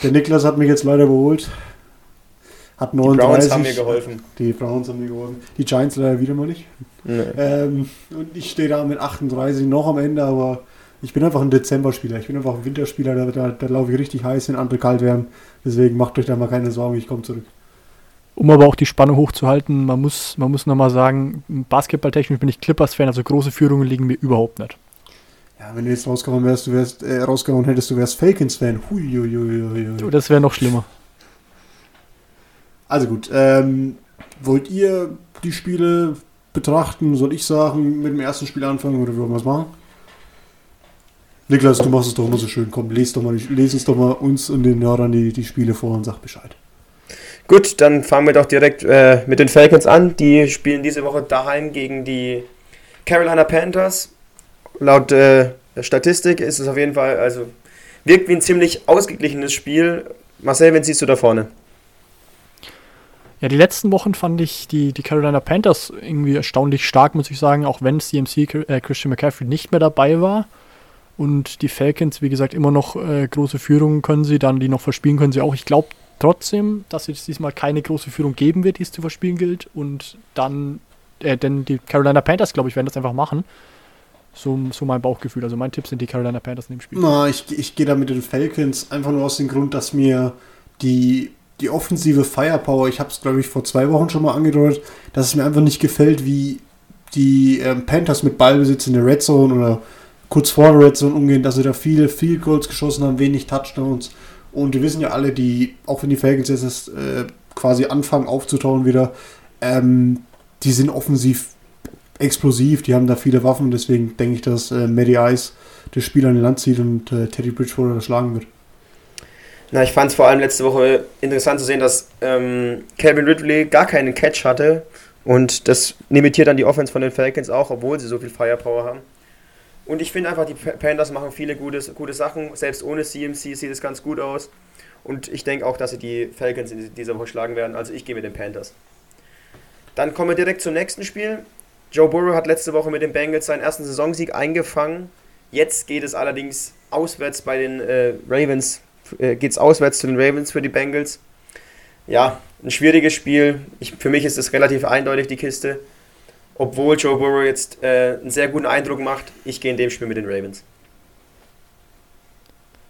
Der Niklas hat mich jetzt leider überholt. Hat 39. Die Browns
haben mir geholfen.
Die Browns haben mir geholfen. Die Giants leider wieder mal nicht. Nee. Ähm, und ich stehe da mit 38 noch am Ende, aber ich bin einfach ein Dezember-Spieler. Ich bin einfach ein Winterspieler, da, da, da laufe ich richtig heiß, wenn andere kalt werden. Deswegen macht euch da mal keine Sorgen, ich komme zurück
um aber auch die Spannung hochzuhalten, man muss, man muss nochmal sagen, basketballtechnisch bin ich Clippers-Fan, also große Führungen liegen mir überhaupt nicht.
Ja, wenn du jetzt rausgehauen wärst, du wärst, äh, rausgehauen hättest, du wärst Falcons-Fan.
Das wäre noch schlimmer.
Also gut, ähm, wollt ihr die Spiele betrachten? Soll ich sagen, mit dem ersten Spiel anfangen oder wollen wir es machen? Niklas, du machst es doch immer so schön. Komm, lest doch mal, lese uns doch mal uns und den Hörern die, die Spiele vor und sag Bescheid.
Gut, dann fangen wir doch direkt äh, mit den Falcons an. Die spielen diese Woche daheim gegen die Carolina Panthers. Laut äh, Statistik ist es auf jeden Fall, also wirkt wie ein ziemlich ausgeglichenes Spiel. Marcel, wen siehst du da vorne?
Ja, die letzten Wochen fand ich die, die Carolina Panthers irgendwie erstaunlich stark, muss ich sagen, auch wenn CMC äh, Christian McCaffrey nicht mehr dabei war. Und die Falcons, wie gesagt, immer noch äh, große Führungen können sie, dann die noch verspielen können sie auch. Ich glaube, trotzdem, dass es diesmal keine große Führung geben wird, die es zu verspielen gilt. Und dann, äh, denn die Carolina Panthers, glaube ich, werden das einfach machen. So, so mein Bauchgefühl. Also mein Tipp sind die Carolina Panthers in dem Spiel.
Na, ich, ich gehe da mit den Falcons einfach nur aus dem Grund, dass mir die, die offensive Firepower, ich habe es glaube ich vor zwei Wochen schon mal angedeutet, dass es mir einfach nicht gefällt, wie die ähm, Panthers mit Ballbesitz in der Red Zone oder kurz vor der Red Zone umgehen, dass sie da viele Field Goals geschossen haben, wenig Touchdowns. Und wir wissen ja alle, die, auch wenn die Falcons jetzt äh, quasi anfangen aufzutauen wieder, ähm, die sind offensiv explosiv, die haben da viele Waffen, deswegen denke ich, dass äh, Matty Ice das Spiel an den Land zieht und äh, Teddy Bridgewater das schlagen wird.
Na, ich fand es vor allem letzte Woche interessant zu sehen, dass ähm, Calvin Ridley gar keinen Catch hatte und das limitiert dann die Offense von den Falcons auch, obwohl sie so viel Firepower haben. Und ich finde einfach, die Panthers machen viele gute, gute Sachen. Selbst ohne CMC sieht es ganz gut aus. Und ich denke auch, dass sie die Falcons in dieser Woche schlagen werden. Also ich gehe mit den Panthers. Dann kommen wir direkt zum nächsten Spiel. Joe Burrow hat letzte Woche mit den Bengals seinen ersten Saisonsieg eingefangen. Jetzt geht es allerdings auswärts bei den äh, Ravens. Äh, geht es auswärts zu den Ravens für die Bengals. Ja, ein schwieriges Spiel. Ich, für mich ist es relativ eindeutig die Kiste obwohl Joe Burrow jetzt äh, einen sehr guten Eindruck macht. Ich gehe in dem Spiel mit den Ravens.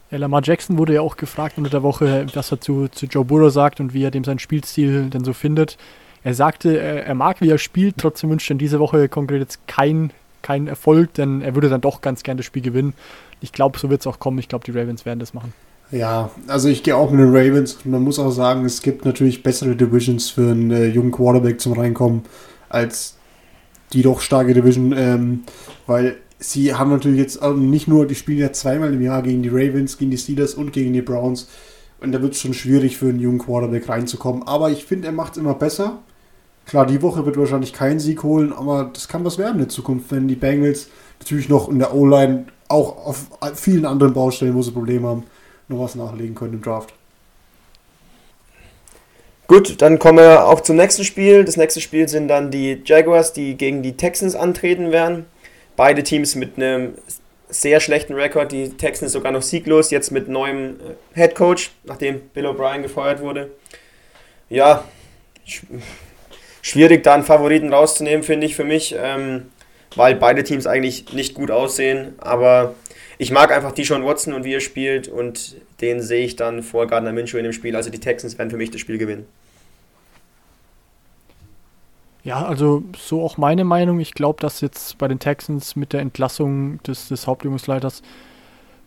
Ja, Lamar Jackson wurde ja auch gefragt unter der Woche, was er zu, zu Joe Burrow sagt und wie er dem seinen Spielstil denn so findet. Er sagte, er, er mag, wie er spielt, trotzdem wünscht er in dieser Woche konkret jetzt kein, kein Erfolg, denn er würde dann doch ganz gerne das Spiel gewinnen. Ich glaube, so wird es auch kommen. Ich glaube, die Ravens werden das machen.
Ja, also ich gehe auch mit den Ravens. Man muss auch sagen, es gibt natürlich bessere Divisions für einen äh, jungen Quarterback zum Reinkommen als die doch starke Division, ähm, weil sie haben natürlich jetzt nicht nur, die spielen ja zweimal im Jahr gegen die Ravens, gegen die Steelers und gegen die Browns. Und da wird es schon schwierig für einen jungen Quarterback reinzukommen. Aber ich finde, er macht es immer besser. Klar, die Woche wird wahrscheinlich keinen Sieg holen, aber das kann was werden in der Zukunft, wenn die Bengals natürlich noch in der O-Line auch auf vielen anderen Baustellen, wo sie Probleme haben, noch was nachlegen können im Draft.
Gut, dann kommen wir auch zum nächsten Spiel. Das nächste Spiel sind dann die Jaguars, die gegen die Texans antreten werden. Beide Teams mit einem sehr schlechten Rekord. Die Texans sogar noch sieglos, jetzt mit neuem äh, Head Coach, nachdem Bill O'Brien gefeuert wurde. Ja, schwierig, da einen Favoriten rauszunehmen, finde ich für mich, ähm, weil beide Teams eigentlich nicht gut aussehen. Aber ich mag einfach Deshaun Watson und wie er spielt und den sehe ich dann vor Gardner Minshew in dem Spiel. Also die Texans werden für mich das Spiel gewinnen.
Ja, also so auch meine Meinung. Ich glaube, dass jetzt bei den Texans mit der Entlassung des, des Hauptübungsleiters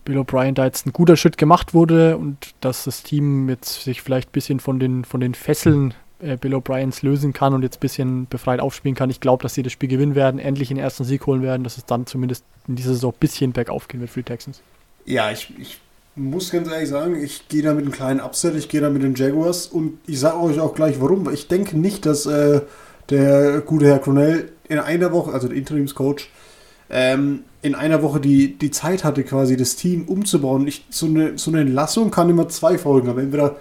Bill O'Brien da jetzt ein guter Schritt gemacht wurde und dass das Team jetzt sich vielleicht ein bisschen von den, von den Fesseln äh, Bill O'Briens lösen kann und jetzt ein bisschen befreit aufspielen kann. Ich glaube, dass sie das Spiel gewinnen werden, endlich den ersten Sieg holen werden, dass es dann zumindest in dieser Saison ein bisschen bergauf gehen wird für die Texans.
Ja, ich, ich muss ganz ehrlich sagen, ich gehe da mit einem kleinen Upset, ich gehe da mit den Jaguars und ich sage euch auch gleich warum. Ich denke nicht, dass äh, der gute Herr Cornell in einer Woche, also der Interimscoach, ähm, in einer Woche die, die Zeit hatte, quasi das Team umzubauen. Ich, so, eine, so eine Entlassung kann immer zwei Folgen haben. Entweder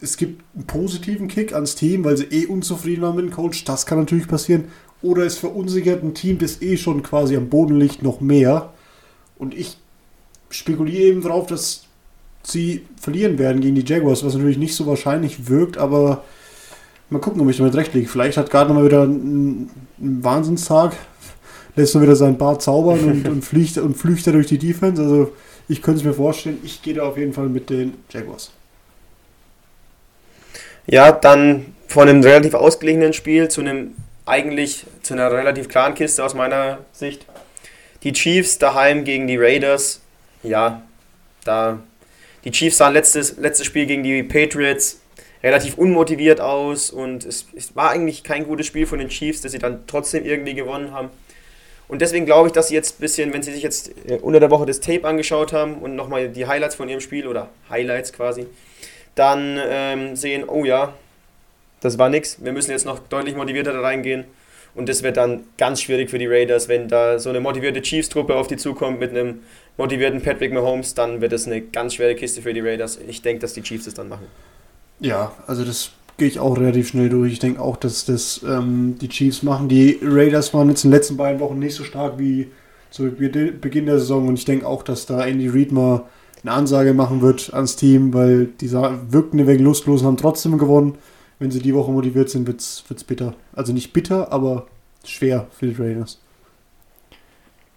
es gibt einen positiven Kick ans Team, weil sie eh unzufrieden waren mit dem Coach, das kann natürlich passieren. Oder es verunsichert ein Team, das eh schon quasi am Boden liegt, noch mehr. Und ich spekuliere eben darauf, dass sie verlieren werden gegen die Jaguars, was natürlich nicht so wahrscheinlich wirkt, aber mal gucken, ob ich damit recht liege. Vielleicht hat Gardner mal wieder einen, einen Wahnsinnstag, lässt er wieder sein Bart zaubern und, [laughs] und, fliegt, und flücht er durch die Defense. Also ich könnte es mir vorstellen, ich gehe da auf jeden Fall mit den Jaguars.
Ja, dann von einem relativ ausgeglichenen Spiel zu einem eigentlich zu einer relativ klaren Kiste aus meiner Sicht. Die Chiefs daheim gegen die Raiders. Ja, da die Chiefs sahen letztes, letztes Spiel gegen die Patriots relativ unmotiviert aus und es, es war eigentlich kein gutes Spiel von den Chiefs, dass sie dann trotzdem irgendwie gewonnen haben. Und deswegen glaube ich, dass sie jetzt ein bisschen, wenn sie sich jetzt äh, unter der Woche das Tape angeschaut haben und nochmal die Highlights von ihrem Spiel oder Highlights quasi, dann ähm, sehen, oh ja, das war nix, wir müssen jetzt noch deutlich motivierter da reingehen. Und das wird dann ganz schwierig für die Raiders, wenn da so eine motivierte Chiefs-Truppe auf die zukommt mit einem motivierten Patrick Mahomes, dann wird es eine ganz schwere Kiste für die Raiders. Ich denke, dass die Chiefs es dann machen.
Ja, also das gehe ich auch relativ schnell durch. Ich denke auch, dass das ähm, die Chiefs machen. Die Raiders waren jetzt in den letzten beiden Wochen nicht so stark wie zu Beginn der Saison und ich denke auch, dass da Andy Reid mal eine Ansage machen wird ans Team, weil die wirkten ein wenig lustlos und haben trotzdem gewonnen. Wenn sie die Woche motiviert sind, wird es bitter. Also nicht bitter, aber schwer für die Raiders.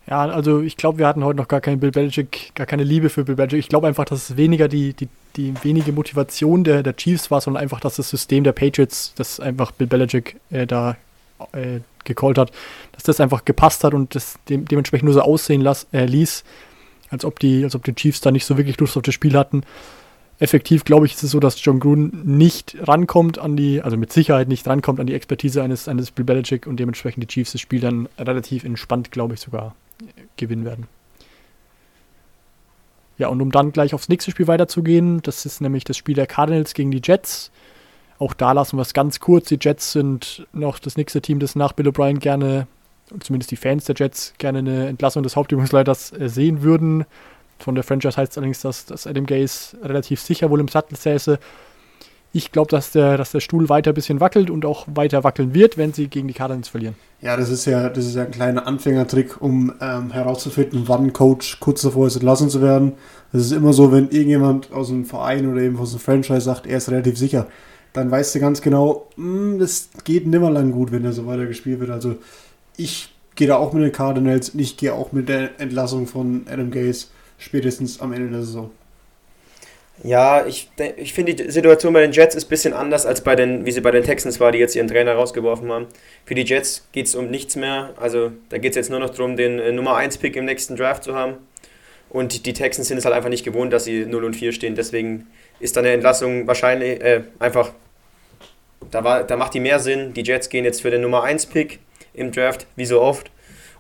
Ja, also ich glaube, wir hatten heute noch gar keinen Bill Belichick, gar keine Liebe für Bill Belichick. Ich glaube einfach, dass es weniger die, die, die wenige Motivation der, der Chiefs war, sondern einfach, dass das System der Patriots, das einfach Bill Belichick äh, da äh, gecallt hat, dass das einfach gepasst hat und das de dementsprechend nur so aussehen las, äh, ließ, als ob, die, als ob die Chiefs da nicht so wirklich Lust auf das Spiel hatten. Effektiv, glaube ich, ist es so, dass John Gruden nicht rankommt an die, also mit Sicherheit nicht rankommt an die Expertise eines, eines Bill Belichick und dementsprechend die Chiefs das Spiel dann relativ entspannt, glaube ich, sogar gewinnen werden. Ja, und um dann gleich aufs nächste Spiel weiterzugehen, das ist nämlich das Spiel der Cardinals gegen die Jets. Auch da lassen wir es ganz kurz. Die Jets sind noch das nächste Team, das nach Bill O'Brien gerne, zumindest die Fans der Jets, gerne eine Entlassung des Hauptübungsleiters äh, sehen würden. Von der Franchise heißt es allerdings, dass, dass Adam Gaze relativ sicher wohl im Sattel säße. Ich glaube, dass der, dass der Stuhl weiter ein bisschen wackelt und auch weiter wackeln wird, wenn sie gegen die Cardinals verlieren.
Ja, das ist ja, das ist ja ein kleiner Anfängertrick, um ähm, herauszufinden, wann Coach kurz davor ist, entlassen zu werden. Das ist immer so, wenn irgendjemand aus einem Verein oder eben aus einem Franchise sagt, er ist relativ sicher, dann weißt du ganz genau, mh, hm, das geht nimmer lang gut, wenn er so weiter gespielt wird. Also ich gehe da auch mit den Cardinals und ich gehe auch mit der Entlassung von Adam Gaze spätestens am Ende der Saison.
Ja, ich, ich finde, die Situation bei den Jets ist ein bisschen anders, als bei den, wie sie bei den Texans war, die jetzt ihren Trainer rausgeworfen haben. Für die Jets geht es um nichts mehr. Also da geht es jetzt nur noch darum, den äh, Nummer 1-Pick im nächsten Draft zu haben. Und die Texans sind es halt einfach nicht gewohnt, dass sie 0 und 4 stehen. Deswegen ist dann eine Entlassung wahrscheinlich äh, einfach, da, war, da macht die mehr Sinn. Die Jets gehen jetzt für den Nummer 1-Pick im Draft, wie so oft,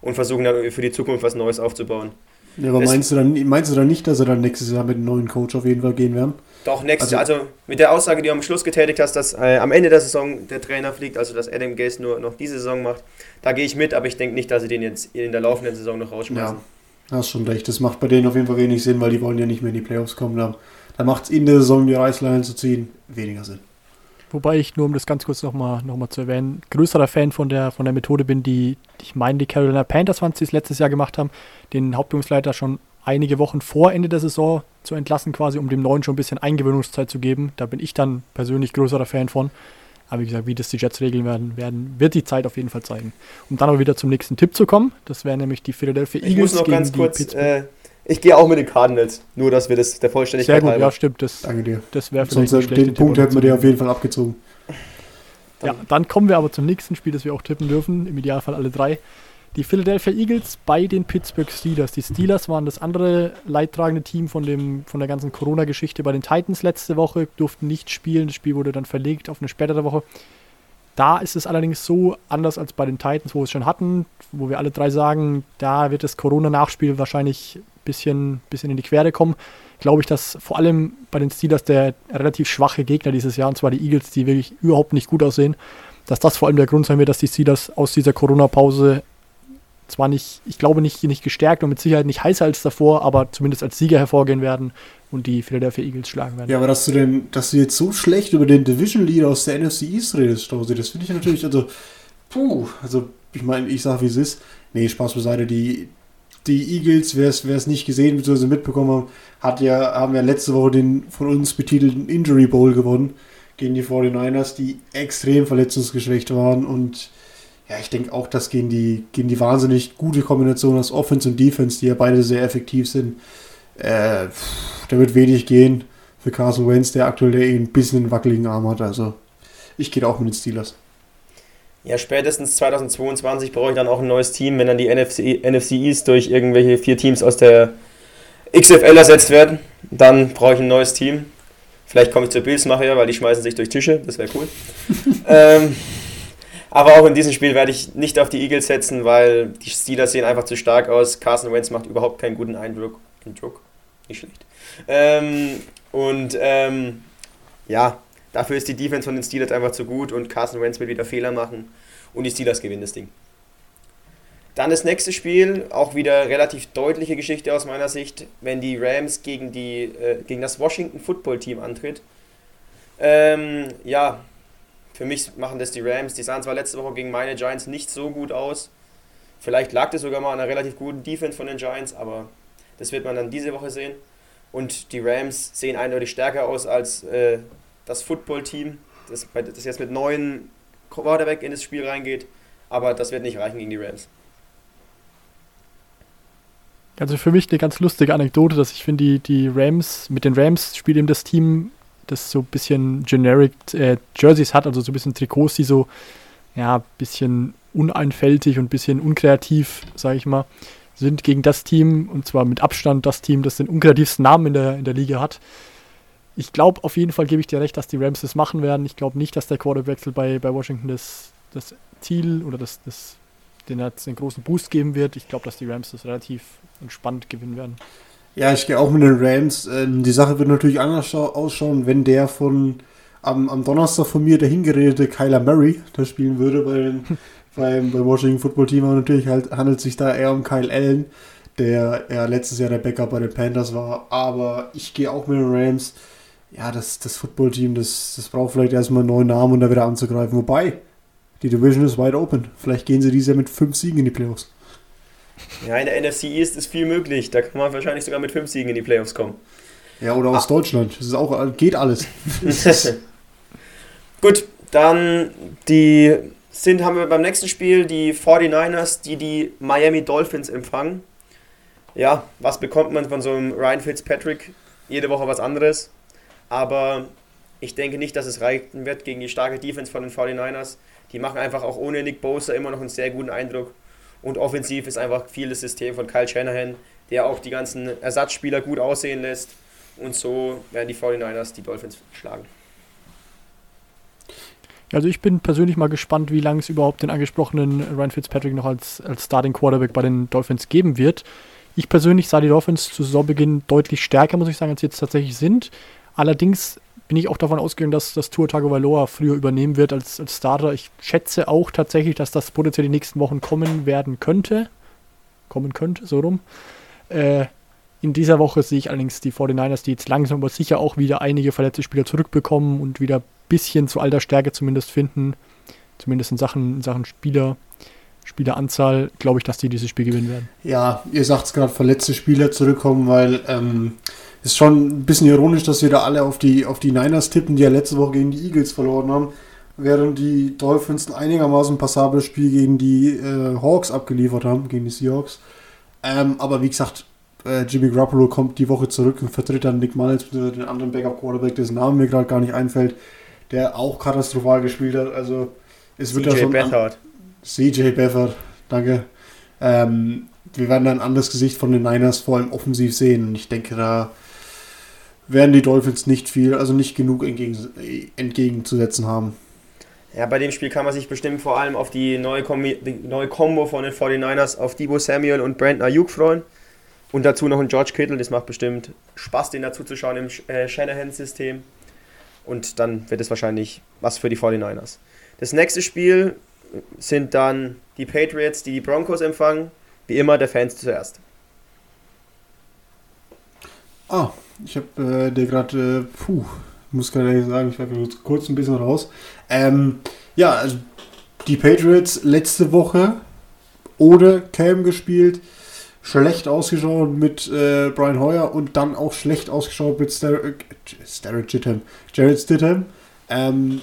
und versuchen dann für die Zukunft was Neues aufzubauen.
Ja, aber meinst du, dann, meinst du dann nicht, dass er dann nächstes Jahr mit einem neuen Coach auf jeden Fall gehen werden?
Doch, nächstes also, Jahr. Also mit der Aussage, die du am Schluss getätigt hast, dass äh, am Ende der Saison der Trainer fliegt, also dass Adam Gase nur noch diese Saison macht, da gehe ich mit, aber ich denke nicht, dass sie den jetzt in der laufenden Saison noch rausschmeißen.
Ja, hast schon recht. Das macht bei denen auf jeden Fall wenig Sinn, weil die wollen ja nicht mehr in die Playoffs kommen. Da, da macht es in der Saison die Reißleine zu ziehen weniger Sinn.
Wobei ich nur, um das ganz kurz nochmal noch mal zu erwähnen, größerer Fan von der, von der Methode bin, die, ich meine, die Carolina Panthers waren, die es letztes Jahr gemacht haben, den Hauptübungsleiter schon einige Wochen vor Ende der Saison zu entlassen, quasi, um dem Neuen schon ein bisschen Eingewöhnungszeit zu geben. Da bin ich dann persönlich größerer Fan von. Aber wie gesagt, wie das die Jets regeln werden, werden, wird die Zeit auf jeden Fall zeigen. Um dann auch wieder zum nächsten Tipp zu kommen, das wären nämlich die Philadelphia Eagles.
Ich muss noch ganz kurz, äh, ich gehe auch mit den Cardinals, nur dass wir das der Vollständigkeit
Sehr gut, halber. ja stimmt. Das,
Danke dir.
Das wäre
vielleicht Sonst den Punkt hätten wir dir auf jeden Fall abgezogen.
Ja, dann kommen wir aber zum nächsten Spiel, das wir auch tippen dürfen. Im Idealfall alle drei. Die Philadelphia Eagles bei den Pittsburgh Steelers. Die Steelers waren das andere leidtragende Team von, dem, von der ganzen Corona-Geschichte bei den Titans letzte Woche, durften nicht spielen. Das Spiel wurde dann verlegt auf eine spätere Woche. Da ist es allerdings so anders als bei den Titans, wo wir es schon hatten, wo wir alle drei sagen, da wird das Corona-Nachspiel wahrscheinlich ein bisschen, bisschen in die Quere kommen. Glaube ich, dass vor allem bei den Steelers der relativ schwache Gegner dieses Jahr, und zwar die Eagles, die wirklich überhaupt nicht gut aussehen, dass das vor allem der Grund sein wird, dass die Steelers aus dieser Corona-Pause zwar nicht, ich glaube nicht, nicht gestärkt und mit Sicherheit nicht heißer als davor, aber zumindest als Sieger hervorgehen werden und die Philadelphia Eagles schlagen werden.
Ja, aber dass du denn, dass du jetzt so schlecht über den Division Leader aus der NFC East redest, Stausi, das finde ich natürlich, also, puh, also ich meine, ich sage, wie es ist. Nee, Spaß beiseite, die, die Eagles, wer es nicht gesehen bzw. mitbekommen hat ja, haben ja letzte Woche den von uns betitelten Injury Bowl gewonnen gegen die 49ers, die extrem verletzungsgeschwächt waren und ja, ich denke auch, dass gegen die, gegen die wahnsinnig gute Kombination aus Offense und Defense, die ja beide sehr effektiv sind, äh, da wird wenig gehen für Carson Wentz, der aktuell eh ein bisschen einen wackeligen Arm hat. Also ich gehe auch mit den Steelers.
Ja, spätestens 2022 brauche ich dann auch ein neues Team, wenn dann die NFC, NFC East durch irgendwelche vier Teams aus der XFL ersetzt werden. Dann brauche ich ein neues Team. Vielleicht komme ich zur Bills nachher, weil die schmeißen sich durch Tische. Das wäre cool. [laughs] ähm, aber auch in diesem Spiel werde ich nicht auf die Eagles setzen, weil die Steelers sehen einfach zu stark aus. Carson Wentz macht überhaupt keinen guten Eindruck. Eindruck? Nicht schlecht. Ähm, und ähm, ja, dafür ist die Defense von den Steelers einfach zu gut und Carson Wentz wird wieder Fehler machen und die Steelers gewinnen das Ding. Dann das nächste Spiel, auch wieder relativ deutliche Geschichte aus meiner Sicht, wenn die Rams gegen, die, äh, gegen das Washington Football Team antritt. Ähm, ja, für mich machen das die Rams. Die sahen zwar letzte Woche gegen meine Giants nicht so gut aus. Vielleicht lag das sogar mal an einer relativ guten Defense von den Giants, aber das wird man dann diese Woche sehen. Und die Rams sehen eindeutig stärker aus als äh, das Football-Team, das, das jetzt mit neuen Quarterback in das Spiel reingeht. Aber das wird nicht reichen gegen die Rams.
Also für mich eine ganz lustige Anekdote, dass ich finde, die, die Rams, mit den Rams spielt eben das Team das so ein bisschen generic äh, Jerseys hat, also so ein bisschen Trikots, die so, ja, ein bisschen uneinfältig und ein bisschen unkreativ, sage ich mal, sind gegen das Team, und zwar mit Abstand das Team, das den unkreativsten Namen in der, in der Liga hat. Ich glaube, auf jeden Fall gebe ich dir recht, dass die Rams das machen werden. Ich glaube nicht, dass der Quarterwechsel bei, bei Washington das, das Ziel oder das, das, den, den großen Boost geben wird. Ich glaube, dass die Rams das relativ entspannt gewinnen werden.
Ja, ich gehe auch mit den Rams. Ähm, die Sache wird natürlich anders ausschauen, wenn der von am, am Donnerstag von mir der hingeredete Kyler Murray da spielen würde bei den, [laughs] beim, beim Washington Football Team. Aber natürlich halt, handelt es sich da eher um Kyle Allen, der ja letztes Jahr der Backup bei den Panthers war. Aber ich gehe auch mit den Rams. Ja, das, das Football-Team, das, das braucht vielleicht erstmal einen neuen Namen und da wieder anzugreifen. Wobei, die Division ist wide open. Vielleicht gehen sie dieses Jahr mit fünf Siegen in die Playoffs.
Ja, in der NFC East ist viel möglich. Da kann man wahrscheinlich sogar mit fünf Siegen in die Playoffs kommen.
Ja, oder aus ah. Deutschland. Das ist auch, geht alles. [laughs] [laughs]
Gut, dann die sind, haben wir beim nächsten Spiel die 49ers, die die Miami Dolphins empfangen. Ja, was bekommt man von so einem Ryan Fitzpatrick? Jede Woche was anderes. Aber ich denke nicht, dass es reichen wird gegen die starke Defense von den 49ers. Die machen einfach auch ohne Nick Bosa immer noch einen sehr guten Eindruck. Und offensiv ist einfach viel das System von Kyle Shanahan, der auch die ganzen Ersatzspieler gut aussehen lässt. Und so werden die 49ers die Dolphins schlagen.
Also ich bin persönlich mal gespannt, wie lange es überhaupt den angesprochenen Ryan Fitzpatrick noch als, als Starting Quarterback bei den Dolphins geben wird. Ich persönlich sah die Dolphins zu Saisonbeginn deutlich stärker, muss ich sagen, als sie jetzt tatsächlich sind. Allerdings bin ich auch davon ausgegangen, dass das Tour Tagovailoa früher übernehmen wird als, als Starter. Ich schätze auch tatsächlich, dass das potenziell die nächsten Wochen kommen werden könnte. Kommen könnte, so rum. Äh, in dieser Woche sehe ich allerdings die 49ers, die jetzt langsam aber sicher auch wieder einige verletzte Spieler zurückbekommen und wieder ein bisschen zu alter Stärke zumindest finden. Zumindest in Sachen, in Sachen Spieler. Spieleranzahl, glaube ich, dass die dieses Spiel gewinnen werden.
Ja, ihr sagt es gerade, verletzte Spieler zurückkommen, weil ähm, ist schon ein bisschen ironisch, dass wir da alle auf die, auf die Niners tippen, die ja letzte Woche gegen die Eagles verloren haben, während die Dolphins ein einigermaßen passables Spiel gegen die äh, Hawks abgeliefert haben, gegen die Seahawks. Ähm, aber wie gesagt, äh, Jimmy Garoppolo kommt die Woche zurück und vertritt dann Nick Mullins, den anderen Backup-Quarterback, dessen Name mir gerade gar nicht einfällt, der auch katastrophal gespielt hat. Also es wird CJ da schon... Beathard. CJ Beathard, danke. Ähm, wir werden ein anderes Gesicht von den Niners vor allem offensiv sehen. Und ich denke, da werden die Dolphins nicht viel, also nicht genug entgegen, entgegenzusetzen haben.
Ja, bei dem Spiel kann man sich bestimmt vor allem auf die neue, Kombi die neue Combo von den 49ers auf Debo Samuel und Brandon Ayuk freuen. Und dazu noch ein George Kittle, das macht bestimmt Spaß, den dazu zu schauen im äh, Shanahan-System. Und dann wird es wahrscheinlich was für die 49ers. Das nächste Spiel sind dann die Patriots, die die Broncos empfangen. Wie immer der Fans zuerst.
Ah, ich habe äh, dir gerade, äh, puh, muss gerade sagen, ich war kurz ein bisschen raus. Ähm, ja, also die Patriots letzte Woche ohne Cam gespielt, schlecht ausgeschaut mit äh, Brian Hoyer und dann auch schlecht ausgeschaut mit Starrett Star Stidham. Jared Stidham. Ähm,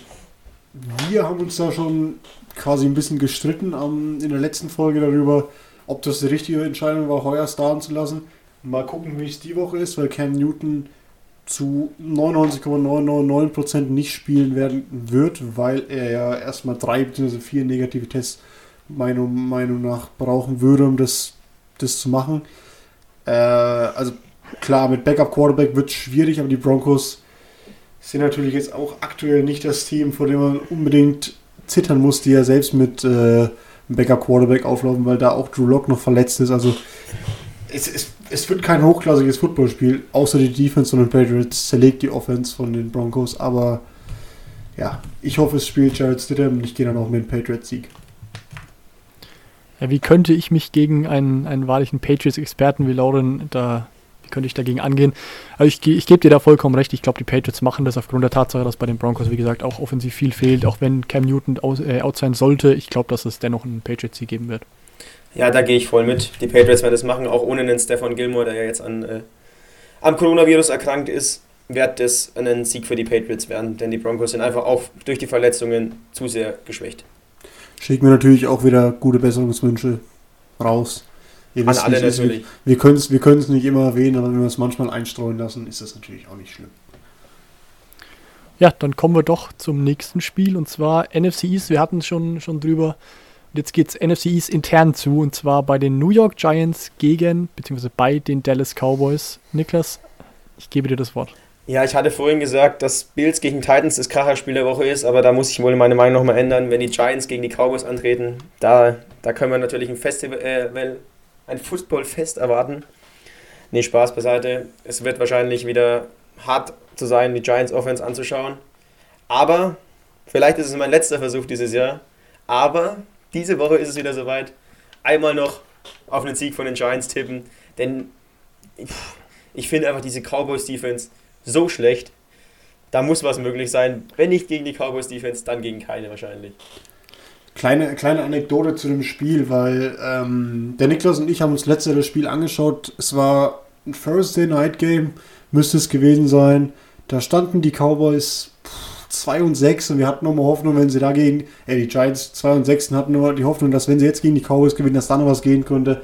wir haben uns da schon quasi ein bisschen gestritten um, in der letzten Folge darüber, ob das die richtige Entscheidung war, Heuer starten zu lassen. Mal gucken, wie es die Woche ist, weil Cam Newton zu 99,999% nicht spielen werden wird, weil er ja erstmal drei bzw. vier negative Tests meiner Meinung nach brauchen würde, um das, das zu machen. Äh, also klar, mit Backup Quarterback wird es schwierig, aber die Broncos sind natürlich jetzt auch aktuell nicht das Team, vor dem man unbedingt zittern muss, die ja selbst mit äh, Backup Quarterback auflaufen, weil da auch Drew Lock noch verletzt ist. Also es, es, es wird kein hochklassiges Footballspiel, außer die Defense von den Patriots zerlegt die Offense von den Broncos, aber ja, ich hoffe, es spielt Jared Stidham und ich gehe dann auch mit dem Patriots-Sieg.
Ja, wie könnte ich mich gegen einen, einen wahrlichen Patriots-Experten wie Lauren da könnte ich dagegen angehen? Also ich, ich gebe dir da vollkommen recht. Ich glaube, die Patriots machen das aufgrund der Tatsache, dass bei den Broncos, wie gesagt, auch offensiv viel fehlt. Auch wenn Cam Newton aus, äh, out sein sollte, ich glaube, dass es dennoch einen Patriots-Sieg geben wird.
Ja, da gehe ich voll mit. Die Patriots werden das machen, auch ohne einen Stefan Gilmore, der ja jetzt an, äh, am Coronavirus erkrankt ist, wird das ein Sieg für die Patriots werden, denn die Broncos sind einfach auch durch die Verletzungen zu sehr geschwächt.
Schicken wir natürlich auch wieder gute Besserungswünsche raus. Ihr An alle natürlich. Wir können es wir nicht immer erwähnen, aber wenn wir es manchmal einstreuen lassen, ist das natürlich auch nicht schlimm.
Ja, dann kommen wir doch zum nächsten Spiel und zwar NFC East. Wir hatten es schon, schon drüber. Jetzt geht es NFC East intern zu und zwar bei den New York Giants gegen, beziehungsweise bei den Dallas Cowboys. Niklas, ich gebe dir das Wort.
Ja, ich hatte vorhin gesagt, dass Bills gegen Titans das Kracherspiel der Woche ist, aber da muss ich wohl meine Meinung nochmal ändern. Wenn die Giants gegen die Cowboys antreten, da, da können wir natürlich ein Festival, äh, ein Footballfest erwarten. Nee, Spaß beiseite. Es wird wahrscheinlich wieder hart zu sein, die Giants Offense anzuschauen. Aber vielleicht ist es mein letzter Versuch dieses Jahr. Aber diese Woche ist es wieder soweit. Einmal noch auf einen Sieg von den Giants tippen. Denn ich finde einfach diese Cowboys Defense so schlecht. Da muss was möglich sein. Wenn nicht gegen die Cowboys Defense, dann gegen keine wahrscheinlich.
Kleine, kleine Anekdote zu dem Spiel, weil ähm, der Niklas und ich haben uns letztes das Spiel angeschaut. Es war ein Thursday Night Game, müsste es gewesen sein. Da standen die Cowboys 2 und 6 und wir hatten nochmal Hoffnung, wenn sie dagegen, äh, die Giants 2 und 6 hatten nur die Hoffnung, dass wenn sie jetzt gegen die Cowboys gewinnen, dass da noch was gehen könnte.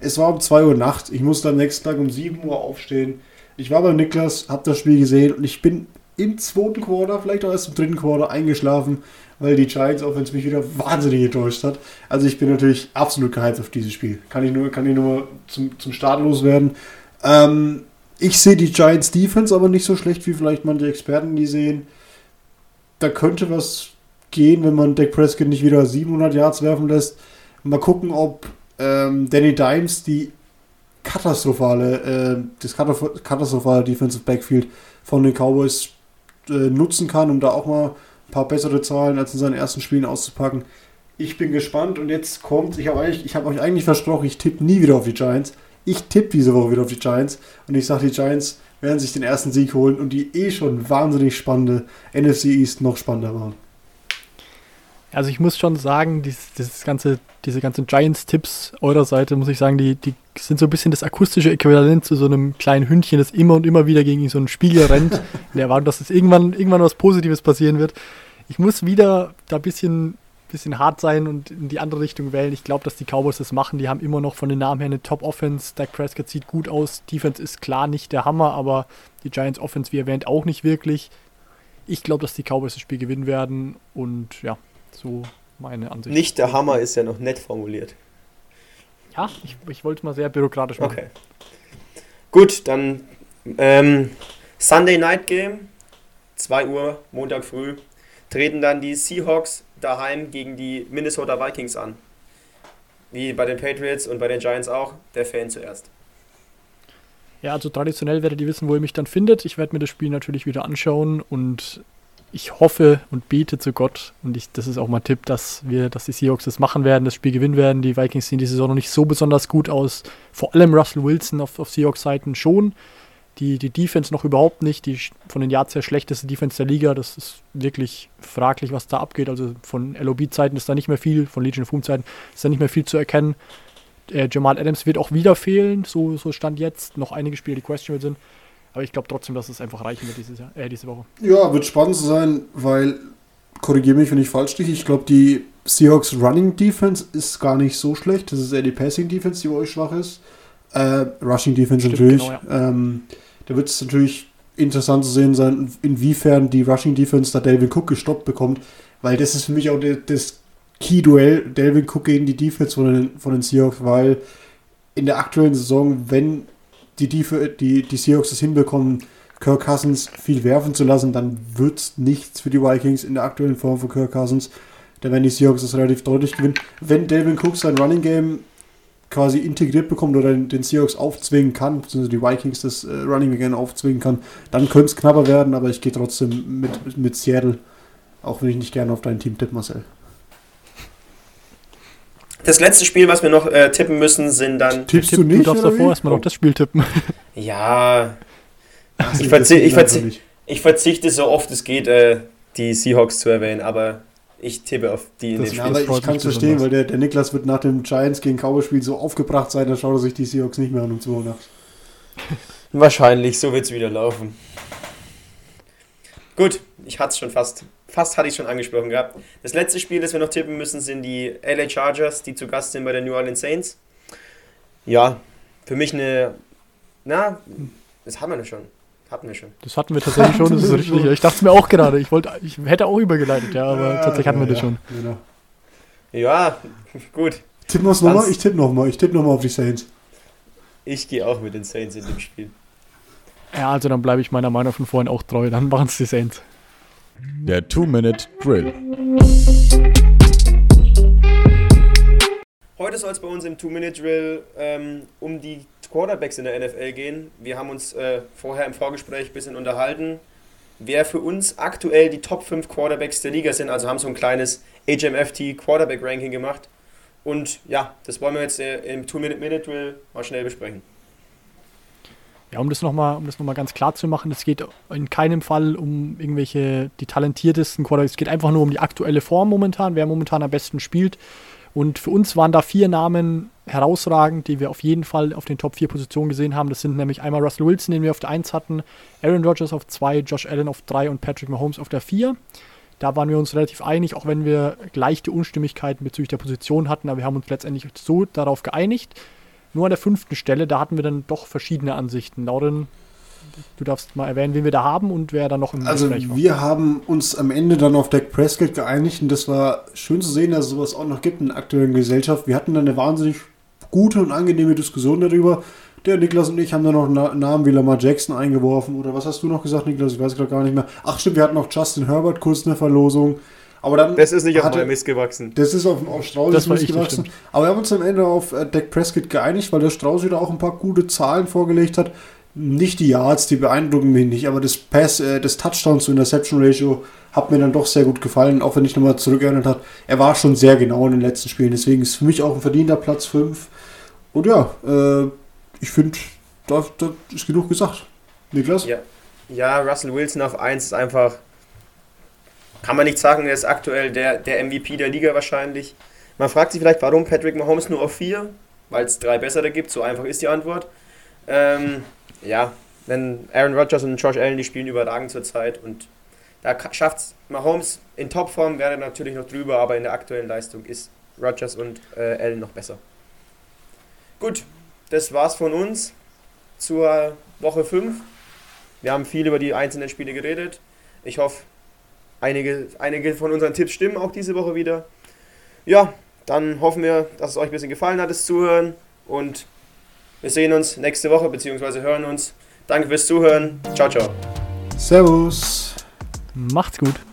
Es war um 2 Uhr Nacht. Ich musste am nächsten Tag um 7 Uhr aufstehen. Ich war beim Niklas, habe das Spiel gesehen und ich bin im zweiten Quarter, vielleicht auch erst im dritten Quarter eingeschlafen weil die Giants Offense mich wieder wahnsinnig enttäuscht hat. Also ich bin natürlich absolut gehypt auf dieses Spiel. Kann ich nur, kann ich nur zum, zum Start loswerden. Ähm, ich sehe die Giants Defense aber nicht so schlecht, wie vielleicht manche Experten die sehen. Da könnte was gehen, wenn man Dak Prescott nicht wieder 700 Yards werfen lässt. Mal gucken, ob ähm, Danny Dimes die katastrophale, äh, das katastrophale Defensive Backfield von den Cowboys äh, nutzen kann, um da auch mal ein paar bessere Zahlen als in seinen ersten Spielen auszupacken. Ich bin gespannt und jetzt kommt, ich habe hab euch eigentlich versprochen, ich tippe nie wieder auf die Giants. Ich tippe diese Woche wieder auf die Giants und ich sage, die Giants werden sich den ersten Sieg holen und die eh schon wahnsinnig spannende NFC East noch spannender machen.
Also ich muss schon sagen, dieses, dieses ganze, diese ganzen Giants-Tipps eurer Seite, muss ich sagen, die, die sind so ein bisschen das akustische Äquivalent zu so einem kleinen Hündchen, das immer und immer wieder gegen so einen Spiegel rennt, [laughs] in der Erwartung, dass es irgendwann, irgendwann was Positives passieren wird. ich muss wieder da ein bisschen, bisschen hart sein und in die andere Richtung wählen. Ich glaube, dass die Cowboys das machen. Die haben immer noch von den Namen her eine Top-Offense. Dak Prescott sieht gut aus. Defense ist klar nicht der Hammer, aber die Giants Offense, wie erwähnt, auch nicht wirklich. Ich glaube, dass die Cowboys das Spiel gewinnen werden und ja, so meine Ansicht.
Nicht der Hammer ist ja noch nett formuliert.
Ja, ich, ich wollte es mal sehr bürokratisch machen.
Okay. Gut, dann ähm, Sunday Night Game, 2 Uhr, Montag früh, treten dann die Seahawks daheim gegen die Minnesota Vikings an. Wie bei den Patriots und bei den Giants auch, der Fan zuerst.
Ja, also traditionell werdet ihr wissen, wo ihr mich dann findet. Ich werde mir das Spiel natürlich wieder anschauen und ich hoffe und bete zu Gott, und ich, das ist auch mein Tipp, dass wir, dass die Seahawks das machen werden, das Spiel gewinnen werden. Die Vikings sehen die Saison noch nicht so besonders gut aus. Vor allem Russell Wilson auf, auf Seahawks-Seiten schon. Die, die Defense noch überhaupt nicht. Die von den Yards her schlechteste Defense der Liga. Das ist wirklich fraglich, was da abgeht. Also von LOB-Zeiten ist da nicht mehr viel, von Legion of Boom-Zeiten ist da nicht mehr viel zu erkennen. Äh, Jamal Adams wird auch wieder fehlen, so, so stand jetzt. Noch einige Spiele, die questionable sind. Aber ich glaube trotzdem, dass es einfach reichen wird dieses Jahr, äh, diese Woche.
Ja, wird spannend sein, weil, korrigiere mich, wenn ich falsch liege, ich glaube, die Seahawks Running Defense ist gar nicht so schlecht. Das ist eher die Passing Defense, die bei euch schwach ist. Äh, Rushing Defense Stimmt, natürlich. Genau, ja. ähm, da wird es natürlich interessant zu sehen sein, inwiefern die Rushing Defense da Delvin Cook gestoppt bekommt, weil das ist für mich auch das Key-Duell, Delvin Cook gegen die Defense von den, von den Seahawks, weil in der aktuellen Saison, wenn die, die, die, die Seahawks das hinbekommen, Kirk Cousins viel werfen zu lassen, dann wird es nichts für die Vikings in der aktuellen Form von Kirk Cousins. Da werden die Seahawks das relativ deutlich gewinnen. Wenn Delvin Cook sein Running Game quasi integriert bekommt oder den, Seahawks aufzwingen kann, beziehungsweise die Vikings das äh, Running Game aufzwingen kann, dann könnte es knapper werden, aber ich gehe trotzdem mit, mit Seattle, auch wenn ich nicht gerne auf dein Team tippe, Marcel.
Das letzte Spiel, was wir noch äh, tippen müssen, sind dann.
Tippst du nicht? Du darfst davor erstmal noch das Spiel tippen. [laughs]
Ja. Also ich, verzi ich, verzi ich, verzichte so oft es geht, äh, die Seahawks zu erwähnen, aber ich tippe auf die
in das, den Aber ich kann es verstehen, weil der, der Niklas wird nach dem Giants gegen Cowboys Spiel so aufgebracht sein, da schaut er sich die Seahawks nicht mehr an um 2 Uhr nachts.
Wahrscheinlich, so wird es wieder laufen. Gut, ich hatte es schon fast fast hatte ich schon angesprochen gehabt. Das letzte Spiel, das wir noch tippen müssen, sind die LA Chargers, die zu Gast sind bei den New Orleans Saints. Ja, für mich eine. Na, das haben wir schon. Hatten wir schon.
Das hatten wir tatsächlich schon, das ist richtig. Ich dachte es mir auch gerade. Ich, wollte, ich hätte auch übergeleitet, ja, aber ja, tatsächlich hatten wir das schon.
Genau. Ja, gut.
Tippen wir es nochmal? Ich tippe nochmal. Ich tippe nochmal auf die Saints.
Ich gehe auch mit den Saints in dem Spiel.
Ja, also dann bleibe ich meiner Meinung von vorhin auch treu. Dann machen es die Saints.
Der Two-Minute-Drill.
Heute soll es bei uns im Two-Minute-Drill ähm, um die Quarterbacks in der NFL gehen. Wir haben uns äh, vorher im Vorgespräch ein bisschen unterhalten, wer für uns aktuell die Top 5 Quarterbacks der Liga sind. Also haben so ein kleines HMFT Quarterback Ranking gemacht. Und ja, das wollen wir jetzt äh, im Two-Minute-Minute-Drill mal schnell besprechen.
Ja, um das nochmal um noch ganz klar zu machen, es geht in keinem Fall um irgendwelche die talentiertesten Quarterbacks, es geht einfach nur um die aktuelle Form momentan, wer momentan am besten spielt. Und für uns waren da vier Namen herausragend, die wir auf jeden Fall auf den Top 4 Positionen gesehen haben. Das sind nämlich einmal Russell Wilson, den wir auf der 1 hatten, Aaron Rodgers auf 2, Josh Allen auf 3 und Patrick Mahomes auf der 4. Da waren wir uns relativ einig, auch wenn wir leichte Unstimmigkeiten bezüglich der Position hatten, aber wir haben uns letztendlich so darauf geeinigt. Nur an der fünften Stelle, da hatten wir dann doch verschiedene Ansichten. Lauren, du darfst mal erwähnen, wen wir da haben und wer da noch im
Also wir haben uns am Ende dann auf Dak Prescott geeinigt und das war schön zu sehen, dass es sowas auch noch gibt in der aktuellen Gesellschaft. Wir hatten dann eine wahnsinnig gute und angenehme Diskussion darüber. Der Niklas und ich haben dann noch Namen wie Lamar Jackson eingeworfen. Oder was hast du noch gesagt, Niklas? Ich weiß gerade gar nicht mehr. Ach stimmt, wir hatten noch Justin Herbert kurz eine Verlosung. Aber dann
das ist nicht auf meinem Mist gewachsen.
Das ist auf, auf Strauß Mist gewachsen. Aber wir haben uns am Ende auf äh, Dak Prescott geeinigt, weil der Strauß wieder auch ein paar gute Zahlen vorgelegt hat. Nicht die Yards, die beeindrucken mich nicht, aber das Pass, äh, das Touchdown zu Interception Ratio hat mir dann doch sehr gut gefallen, auch wenn ich nochmal zurückerinnert habe. Er war schon sehr genau in den letzten Spielen, deswegen ist für mich auch ein verdienter Platz 5. Und ja, äh, ich finde, da, da ist genug gesagt. Niklas?
Ja. ja, Russell Wilson auf 1 ist einfach kann man nicht sagen, er ist aktuell der, der MVP der Liga wahrscheinlich. Man fragt sich vielleicht, warum Patrick Mahomes nur auf 4, weil es drei bessere gibt, so einfach ist die Antwort. Ähm, ja, wenn Aaron Rodgers und Josh Allen, die spielen überragend zurzeit und Da schafft es Mahomes in Topform, wäre natürlich noch drüber, aber in der aktuellen Leistung ist Rodgers und äh, Allen noch besser. Gut, das war's von uns zur Woche 5. Wir haben viel über die einzelnen Spiele geredet. Ich hoffe, einige, einige von unseren Tipps stimmen auch diese Woche wieder. Ja, dann hoffen wir, dass es euch ein bisschen gefallen hat, das Zuhören. Und wir sehen uns nächste Woche, beziehungsweise hören uns. Danke fürs Zuhören. Ciao, ciao.
Servus.
Macht's gut.